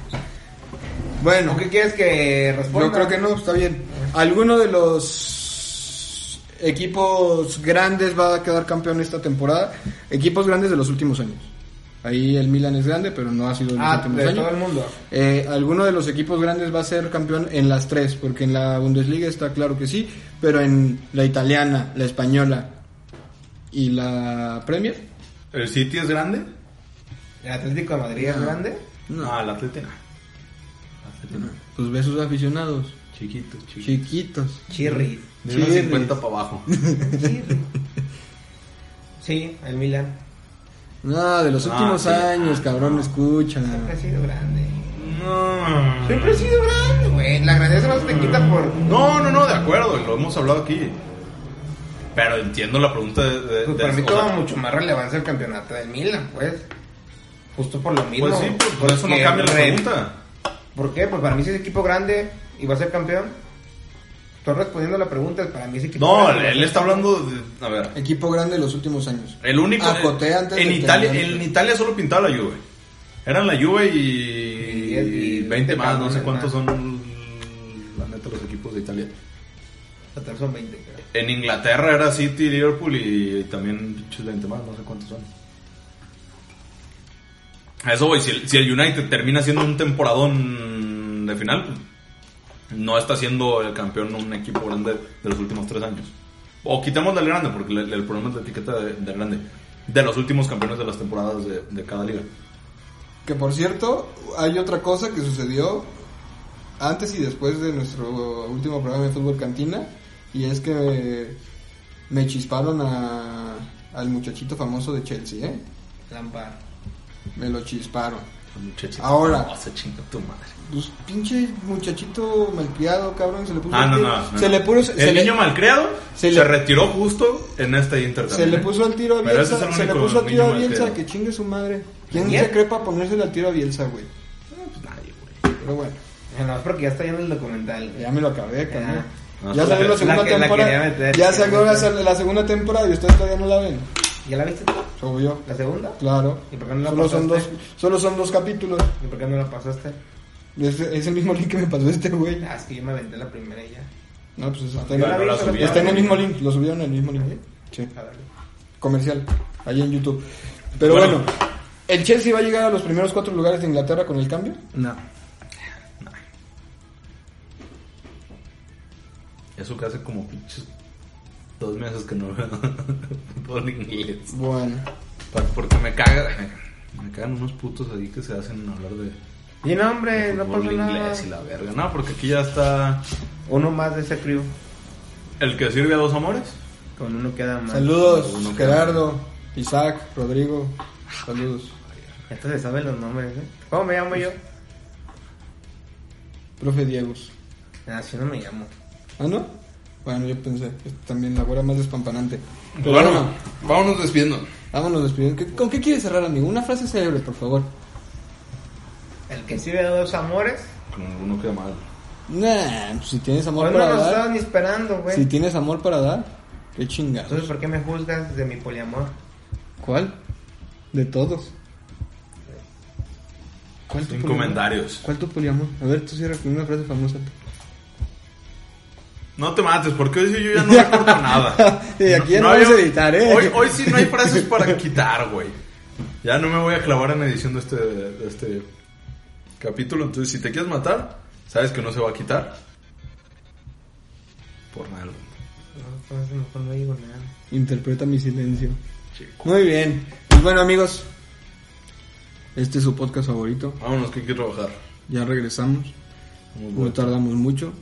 Bueno, ¿O qué quieres que responda? yo creo que no, está bien. ¿Alguno de los equipos grandes va a quedar campeón esta temporada? Equipos grandes de los últimos años. Ahí el Milan es grande, pero no ha sido en los Ah, últimos de años. todo el mundo. Eh, ¿Alguno de los equipos grandes va a ser campeón en las tres? Porque en la Bundesliga está claro que sí, pero en la italiana, la española y la Premier, ¿El City es grande? ¿El Atlético de Madrid es grande? No, el Atlético no. Pues ve sus aficionados, Chiquito, chiquito. chiquitos. Chirri. De unos Chirris. 50 para abajo. Chirri. Sí, el Milan. No, de los Ah, últimos sí. años, cabrón, escucha. Siempre ha sido grande. No. Siempre ha sido grande, güey. La grandeza no se te quita por... No, no, no, de acuerdo, lo hemos hablado aquí. Pero entiendo la pregunta de... de- Pues de- para mí toma sea, mucho más relevancia el campeonato del Milan, pues. Justo por lo mismo. Pues sí, por, por eso no Porque cambia la re- pregunta. ¿Por qué? Pues para mí si es equipo grande y va a ser campeón. Estoy respondiendo la pregunta, para mí es equipo No, grande. él está hablando de... A ver, Equipo grande de los últimos años. el único... Acoté antes en, de Italia, terminar. en Italia solo pintaba la Juve. Eran la Juve y... Y- y- y 20 más, no sé cuántos más. son... La neta, los equipos de Italia. Son 20, creo. En Inglaterra era City, Liverpool y, también pinches 20 más, no sé cuántos son. A eso voy, si el, si el United termina siendo un temporadón de final, no está siendo el campeón un equipo grande de los últimos tres años. O quitemos del grande, porque el, el problema es la etiqueta de, del grande. De los últimos campeones de las temporadas de, de cada liga. Que por cierto, hay otra cosa que sucedió antes y después de nuestro último programa de Fútbol Cantina. Y es que me chisparon a, al muchachito famoso de Chelsea, ¿eh? Lampard. Me lo chisparon. Muchachito, Ahora. no, se chinga tu madre. Pues pinche muchachito malcriado, cabrón, se le puso Ah, al no, no, no. Se le puso, se el le- niño malcriado se se, le- retiró justo en este Inter Se le ¿eh? puso al tiro a Bielsa, es se le puso al tiro a Bielsa, malcriado. que chingue su madre. ¿Quién se cree para ponérsele al tiro a Bielsa, güey? Pues nadie, güey. Pero bueno, No, es porque ya está yendo el documental. ya me lo acabé, cabrón. Ah, Ya salió la segunda la que- la temporada. ya salió la segunda temporada y ustedes todavía no la ven. ¿Ya la viste tú? Obvio. ¿La segunda? Claro. ¿Y por qué no la solo son dos, pasaste? solo son dos capítulos. ¿Y por qué no la pasaste? Es, es el mismo link que me pasó este güey. Ah, es que yo me aventé la primera y ya. No, pues está, en, la vi, la está en el mismo link. Lo subieron en el mismo link. Sí. A ver. Comercial. Ahí en YouTube. Pero Bueno. bueno, ¿el Chelsea va a llegar a los primeros cuatro lugares de Inglaterra con el cambio? No. Eso que hace como pinches dos meses que no veo (laughs) fútbol inglés. Bueno. Porque me caga, me cagan unos putos ahí que se hacen hablar de, Y no, hombre, no pasa inglés nada. y la verga. No, porque aquí ya está Uno más de ese crew. el que sirve a dos amores. Con uno queda más. Saludos, Uno Gerardo, Isaac, Rodrigo. Saludos. Entonces saben los nombres, ¿eh? ¿Cómo me llamo yo? Profe Diegos. Así no me llamo. ¿Ah, no? Bueno, yo pensé. es También la güera más despampanante. Pero bueno, bueno, vámonos despidiendo. vámonos despidiendo. ¿Qué- ¿Con qué quieres cerrar, amigo? Una frase célebre, por favor. El que sirve a dos amores. Como uno queda mal. Nah, pues si tienes amor Hoy no para nos dar. estaban ni esperando, güey. Si tienes amor para dar, qué chingados. Entonces, ¿por qué me juzgas de mi poliamor? ¿Cuál? De todos. ¿Cuál tu comentarios. ¿Cuál tu poliamor? A ver, tú cierra con una frase famosa. No te mates, porque hoy sí yo ya (laughs) no recuerdo nada. (laughs) Y aquí ya no vamos a editar, ¿eh? Hoy, hoy sí no hay frases para quitar, güey. Ya no me voy a clavar en edición de este, de este capítulo. Entonces, si te quieres matar, sabes que no se va a quitar. Por nada. No, mejor no digo nada. Interpreta mi silencio. Chico. Muy bien. Pues bueno, amigos. Este es su podcast favorito. Vámonos, que hay que trabajar. Ya regresamos. No tardamos mucho.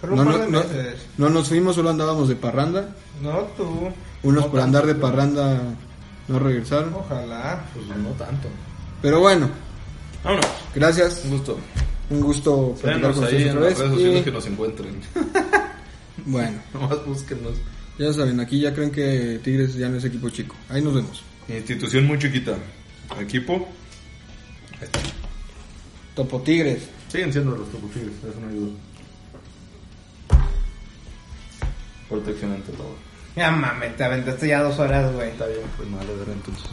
Solo No, un no, par de no, meses. no nos fuimos, solo andábamos de parranda. No, tú. Unos No por tanto, andar de tú. parranda no regresaron. Ojalá. Pues no tanto. Pero bueno, Vámonos. gracias. Un gusto. Un gusto platicar con ustedes otra vez. Y, que nos encuentren. (laughs) bueno, (laughs) Nomás búsquenos. ya saben, aquí ya creen que Tigres ya no es equipo chico. Ahí nos vemos. Institución muy chiquita. Equipo. Ahí está. Topo Tigres. Siguen siendo los Topo Tigres, eso no ayuda. Protección ante todo. Ya mames, te aventaste ya dos horas, güey. Está bien, pues a ver entonces.